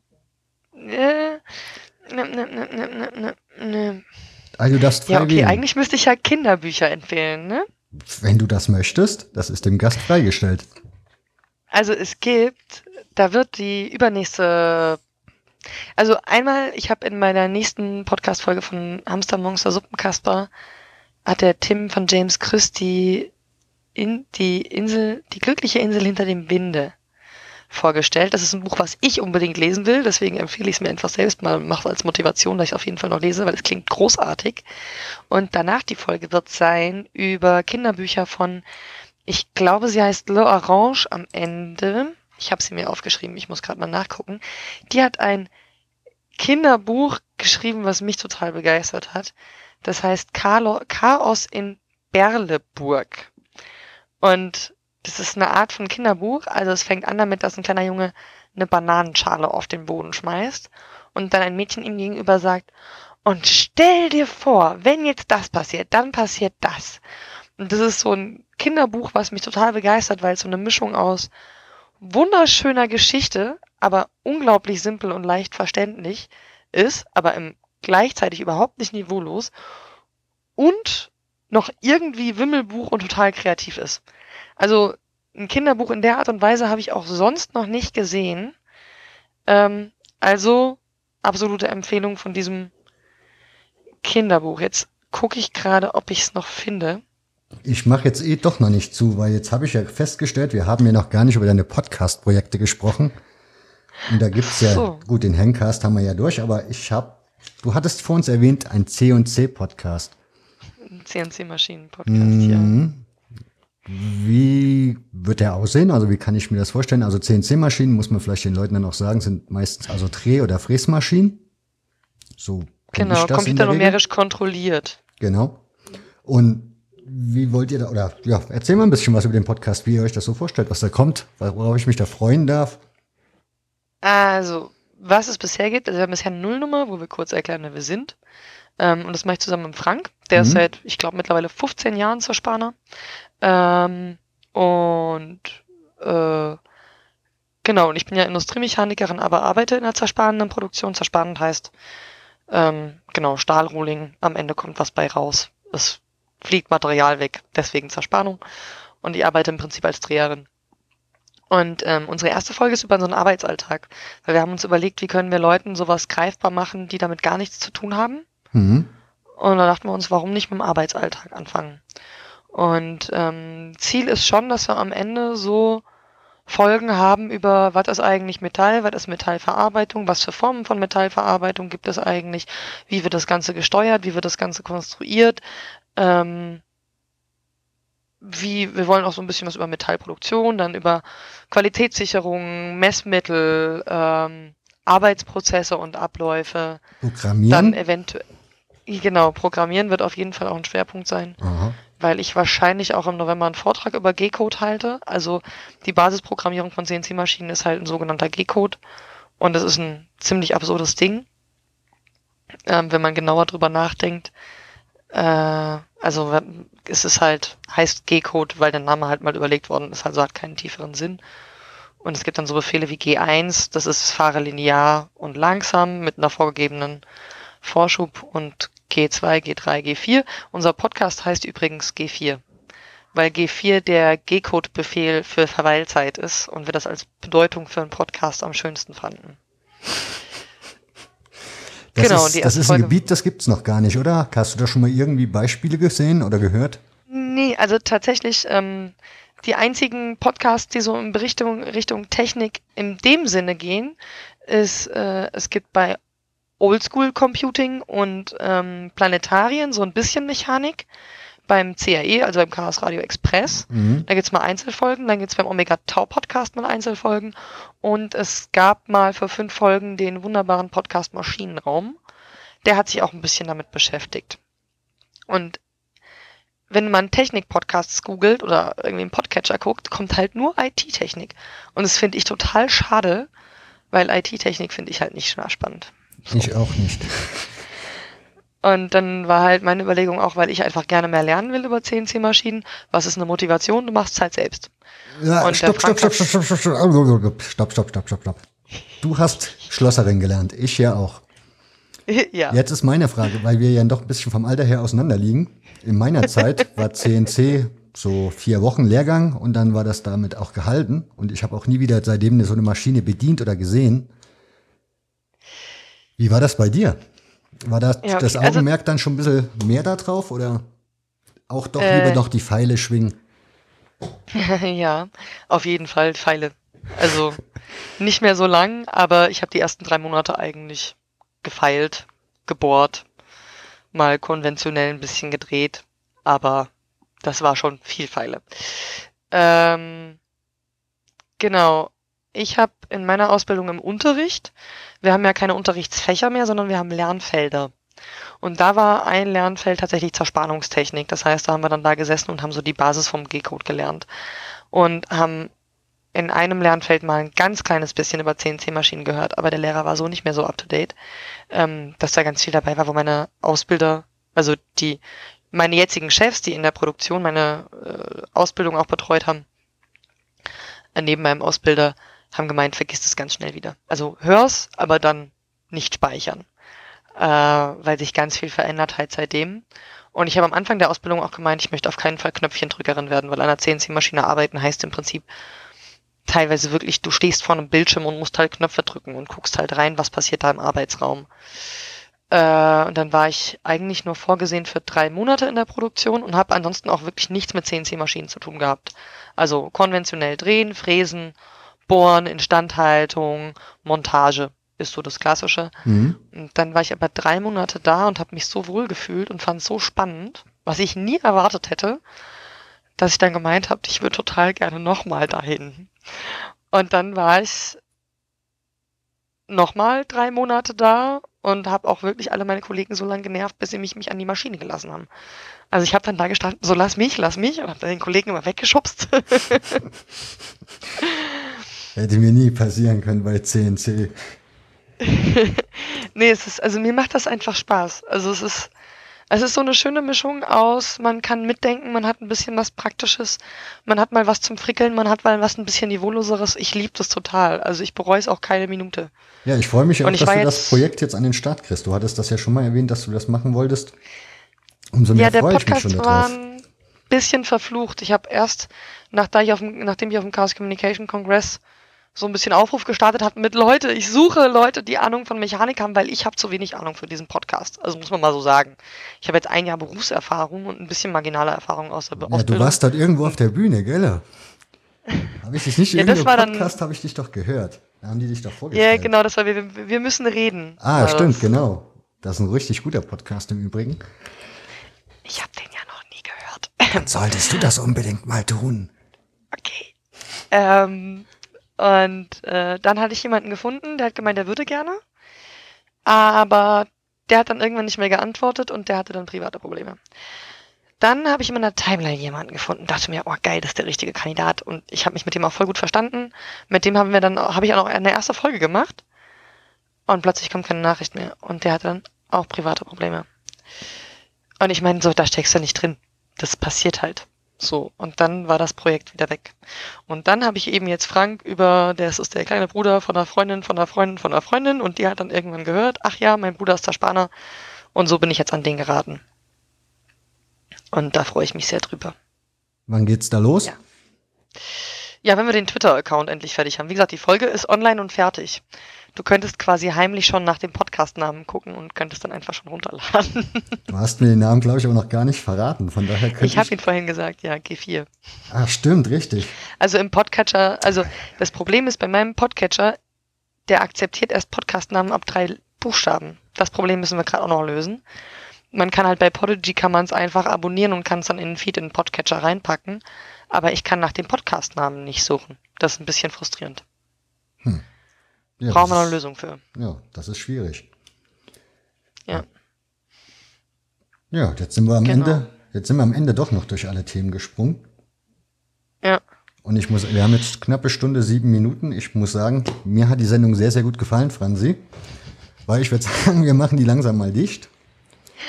du mit? Äh, ne, ne, ne, ne, ne, ne. Also du darfst frei Ja, okay, wählen. eigentlich müsste ich ja Kinderbücher empfehlen, ne? Wenn du das möchtest, das ist dem Gast freigestellt. Also es gibt da wird die übernächste also einmal, ich habe in meiner nächsten Podcast-Folge von Hamster Monster Suppenkasper hat der Tim von James Christie in die Insel, die glückliche Insel hinter dem Winde vorgestellt. Das ist ein Buch, was ich unbedingt lesen will, deswegen empfehle ich es mir einfach selbst mal, mache es als Motivation, dass ich es auf jeden Fall noch lese, weil es klingt großartig. Und danach die Folge wird sein über Kinderbücher von, ich glaube, sie heißt Le Orange am Ende ich habe sie mir aufgeschrieben, ich muss gerade mal nachgucken. Die hat ein Kinderbuch geschrieben, was mich total begeistert hat. Das heißt Chaos in Berleburg. Und das ist eine Art von Kinderbuch. Also es fängt an damit, dass ein kleiner Junge eine Bananenschale auf den Boden schmeißt und dann ein Mädchen ihm gegenüber sagt, und stell dir vor, wenn jetzt das passiert, dann passiert das. Und das ist so ein Kinderbuch, was mich total begeistert, weil es so eine Mischung aus wunderschöner Geschichte, aber unglaublich simpel und leicht verständlich ist, aber im gleichzeitig überhaupt nicht niveaulos und noch irgendwie Wimmelbuch und total kreativ ist. Also ein Kinderbuch in der Art und Weise habe ich auch sonst noch nicht gesehen. Ähm, also absolute Empfehlung von diesem Kinderbuch. Jetzt gucke ich gerade, ob ich es noch finde. Ich mache jetzt eh doch noch nicht zu, weil jetzt habe ich ja festgestellt, wir haben ja noch gar nicht über deine Podcast-Projekte gesprochen. Und da gibt's ja, so. gut, den Hangcast haben wir ja durch, aber ich habe, du hattest vor uns erwähnt, ein C&C-Podcast. CNC-Maschinen-Podcast, mhm. ja. Wie wird der aussehen? Also wie kann ich mir das vorstellen? Also CNC-Maschinen, muss man vielleicht den Leuten dann auch sagen, sind meistens also Dreh- oder Fräsmaschinen. So Genau, computernumerisch kontrolliert. Genau. Und wie wollt ihr da, oder ja, erzähl mal ein bisschen was über den Podcast, wie ihr euch das so vorstellt, was da kommt, worauf ich mich da freuen darf. Also, was es bisher gibt, also wir haben bisher eine Nullnummer, wo wir kurz erklären, wer wir sind. Ähm, und das mache ich zusammen mit Frank. Der mhm. ist seit, ich glaube, mittlerweile 15 Jahren zur Spaner. Ähm, und äh, genau, und ich bin ja Industriemechanikerin, aber arbeite in der zersparenden Produktion. Zersparend heißt, ähm, genau, Stahlrohling, am Ende kommt was bei raus. Es fliegt Material weg, deswegen Zerspannung. Und ich arbeite im Prinzip als Dreherin. Und ähm, unsere erste Folge ist über unseren Arbeitsalltag, weil wir haben uns überlegt, wie können wir Leuten sowas greifbar machen, die damit gar nichts zu tun haben. Mhm. Und da dachten wir uns, warum nicht mit dem Arbeitsalltag anfangen? Und ähm, Ziel ist schon, dass wir am Ende so Folgen haben über, was ist eigentlich Metall, was ist Metallverarbeitung, was für Formen von Metallverarbeitung gibt es eigentlich, wie wird das Ganze gesteuert, wie wird das Ganze konstruiert, ähm, wie, wir wollen auch so ein bisschen was über Metallproduktion, dann über Qualitätssicherung, Messmittel, ähm, Arbeitsprozesse und Abläufe. Programmieren? Dann eventuell, genau, Programmieren wird auf jeden Fall auch ein Schwerpunkt sein. Aha weil ich wahrscheinlich auch im November einen Vortrag über G-Code halte. Also die Basisprogrammierung von CNC-Maschinen ist halt ein sogenannter G-Code und das ist ein ziemlich absurdes Ding, ähm, wenn man genauer drüber nachdenkt. Äh, also es ist halt, heißt G-Code, weil der Name halt mal überlegt worden ist, also hat keinen tieferen Sinn. Und es gibt dann so Befehle wie G1, das ist fahre linear und langsam mit einer vorgegebenen Vorschub und G2, G3, G4. Unser Podcast heißt übrigens G4, weil G4 der G-Code-Befehl für Verweilzeit ist und wir das als Bedeutung für einen Podcast am schönsten fanden. Das genau, ist, das ist ein Gebiet, das gibt's noch gar nicht, oder? Hast du da schon mal irgendwie Beispiele gesehen oder gehört? Nee, also tatsächlich ähm, die einzigen Podcasts, die so in Richtung, Richtung Technik in dem Sinne gehen, ist, äh, es gibt bei Oldschool Computing und ähm, Planetarien, so ein bisschen Mechanik beim CAE, also beim Chaos Radio Express. Mhm. Da gibt's mal Einzelfolgen, dann gibt's beim Omega Tau Podcast mal Einzelfolgen und es gab mal für fünf Folgen den wunderbaren Podcast Maschinenraum. Der hat sich auch ein bisschen damit beschäftigt. Und wenn man Technik-Podcasts googelt oder irgendwie einen Podcatcher guckt, kommt halt nur IT-Technik. Und das finde ich total schade, weil IT-Technik finde ich halt nicht spannend. Ich auch nicht. Und dann war halt meine Überlegung auch, weil ich einfach gerne mehr lernen will über CNC-Maschinen. Was ist eine Motivation? Du machst es halt selbst. Ja, Und stopp, stopp, stopp, stopp, stopp, stopp, stopp, stopp, stopp, stopp, stopp, stopp. Du hast Schlosserin gelernt, ich ja auch. ja. Jetzt ist meine Frage, weil wir ja doch ein bisschen vom Alter her auseinander liegen. In meiner Zeit war CNC so vier Wochen Lehrgang und dann war das damit auch gehalten. Und ich habe auch nie wieder seitdem so eine Maschine bedient oder gesehen. Wie war das bei dir? War das, ja, okay. das also Augenmerk also, dann schon ein bisschen mehr da drauf oder auch doch äh, lieber noch die Pfeile schwingen? ja, auf jeden Fall Pfeile. Also nicht mehr so lang, aber ich habe die ersten drei Monate eigentlich gefeilt, gebohrt, mal konventionell ein bisschen gedreht, aber das war schon viel Pfeile. Ähm, genau. Ich habe in meiner Ausbildung im Unterricht wir haben ja keine Unterrichtsfächer mehr, sondern wir haben Lernfelder. Und da war ein Lernfeld tatsächlich Zerspannungstechnik. Das heißt, da haben wir dann da gesessen und haben so die Basis vom G-Code gelernt. Und haben in einem Lernfeld mal ein ganz kleines bisschen über CNC-Maschinen gehört, aber der Lehrer war so nicht mehr so up-to-date, ähm, dass da ganz viel dabei war, wo meine Ausbilder, also die, meine jetzigen Chefs, die in der Produktion meine äh, Ausbildung auch betreut haben, äh, neben meinem Ausbilder, haben gemeint, vergiss es ganz schnell wieder. Also hör's, aber dann nicht speichern, äh, weil sich ganz viel verändert halt seitdem. Und ich habe am Anfang der Ausbildung auch gemeint, ich möchte auf keinen Fall Knöpfchendrückerin werden, weil an der CNC-Maschine arbeiten heißt im Prinzip teilweise wirklich, du stehst vor einem Bildschirm und musst halt Knöpfe drücken und guckst halt rein, was passiert da im Arbeitsraum. Äh, und dann war ich eigentlich nur vorgesehen für drei Monate in der Produktion und habe ansonsten auch wirklich nichts mit CNC-Maschinen zu tun gehabt. Also konventionell drehen, fräsen, bohren, Instandhaltung, Montage ist so das Klassische. Mhm. Und dann war ich aber drei Monate da und habe mich so wohl gefühlt und fand es so spannend, was ich nie erwartet hätte, dass ich dann gemeint habe, ich würde total gerne nochmal dahin. Und dann war ich nochmal drei Monate da und habe auch wirklich alle meine Kollegen so lange genervt, bis sie mich, mich an die Maschine gelassen haben. Also ich habe dann da gestanden, so lass mich, lass mich und habe dann den Kollegen immer weggeschubst. Hätte mir nie passieren können bei CNC. nee, es ist, also mir macht das einfach Spaß. Also es ist, es ist so eine schöne Mischung aus, man kann mitdenken, man hat ein bisschen was Praktisches, man hat mal was zum Frickeln, man hat mal was ein bisschen Niveauloseres. Ich liebe das total. Also ich bereue es auch keine Minute. Ja, ich freue mich auch, dass du das Projekt jetzt an den Start kriegst. Du hattest das ja schon mal erwähnt, dass du das machen wolltest. Umso mehr ja, freue ich mich schon darauf. War ein bisschen verflucht. Ich habe erst, nachdem ich auf dem, nachdem ich auf dem Chaos Communication Congress so ein bisschen Aufruf gestartet hat mit Leute, ich suche Leute, die Ahnung von Mechanik haben, weil ich habe zu wenig Ahnung für diesen Podcast. Also muss man mal so sagen. Ich habe jetzt ein Jahr Berufserfahrung und ein bisschen marginale Erfahrung aus der ja, Ausbildung. Du warst dort irgendwo auf der Bühne, gell? Habe ich dich nicht ja, irgendwo im Podcast, habe ich dich doch gehört. Da haben die dich doch vorgestellt. Ja, genau, das war wir, wir müssen reden. Ah, stimmt, das. genau. Das ist ein richtig guter Podcast im Übrigen. Ich habe den ja noch nie gehört. Dann solltest du das unbedingt mal tun. Okay. Ähm, und äh, dann hatte ich jemanden gefunden, der hat gemeint, er würde gerne. Aber der hat dann irgendwann nicht mehr geantwortet und der hatte dann private Probleme. Dann habe ich in meiner Timeline jemanden gefunden, dachte mir, oh geil, das ist der richtige Kandidat und ich habe mich mit dem auch voll gut verstanden. Mit dem haben wir dann habe ich auch noch eine erste Folge gemacht und plötzlich kommt keine Nachricht mehr und der hatte dann auch private Probleme. Und ich meine, so da steckst du nicht drin. Das passiert halt. So, und dann war das Projekt wieder weg. Und dann habe ich eben jetzt Frank über, der ist der kleine Bruder von einer Freundin, von einer Freundin, von einer Freundin, und die hat dann irgendwann gehört, ach ja, mein Bruder ist der Spaner. Und so bin ich jetzt an den geraten. Und da freue ich mich sehr drüber. Wann geht's da los? Ja. Ja, wenn wir den Twitter-Account endlich fertig haben. Wie gesagt, die Folge ist online und fertig. Du könntest quasi heimlich schon nach dem Podcast-Namen gucken und könntest dann einfach schon runterladen. Du hast mir den Namen, glaube ich, aber noch gar nicht verraten. Von daher könnte ich. habe ihn vorhin gesagt, ja, G4. Ach, stimmt, richtig. Also im Podcatcher, also das Problem ist bei meinem Podcatcher, der akzeptiert erst Podcast-Namen ab drei Buchstaben. Das Problem müssen wir gerade auch noch lösen. Man kann halt bei Podigy kann man es einfach abonnieren und kann es dann in den Feed in den Podcatcher reinpacken aber ich kann nach dem Podcast-Namen nicht suchen. Das ist ein bisschen frustrierend. Hm. Ja, Brauchen wir noch eine Lösung für. Ja, das ist schwierig. Ja. Ja, jetzt sind wir am genau. Ende, jetzt sind wir am Ende doch noch durch alle Themen gesprungen. Ja. Und ich muss, wir haben jetzt knappe Stunde, sieben Minuten. Ich muss sagen, mir hat die Sendung sehr, sehr gut gefallen, Franzi. Weil ich würde sagen, wir machen die langsam mal dicht.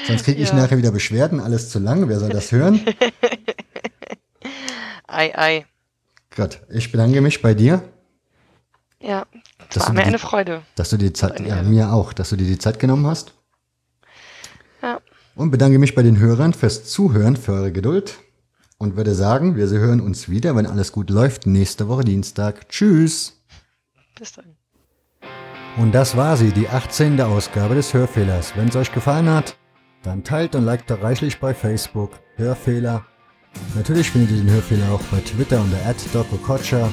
Sonst kriege ich ja. nachher wieder Beschwerden, alles zu lang. Wer soll das hören? Ei, ei. Gott, ich bedanke mich bei dir. Ja, das war mir die, eine Freude. Dass du die Zeit, ja, mir auch, dass du dir die Zeit genommen hast. Ja. Und bedanke mich bei den Hörern fürs Zuhören, für eure Geduld. Und würde sagen, wir hören uns wieder, wenn alles gut läuft, nächste Woche Dienstag. Tschüss. Bis dann. Und das war sie, die 18. Ausgabe des Hörfehlers. Wenn es euch gefallen hat, dann teilt und liked reichlich bei Facebook. Hörfehler Natürlich findet ihr den Hörfehler auch bei Twitter unter @dokokocha.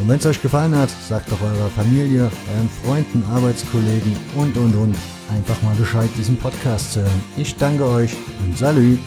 Und wenn es euch gefallen hat, sagt doch eurer Familie, euren Freunden, Arbeitskollegen und und und einfach mal Bescheid, diesen Podcast zu hören. Ich danke euch und Salü!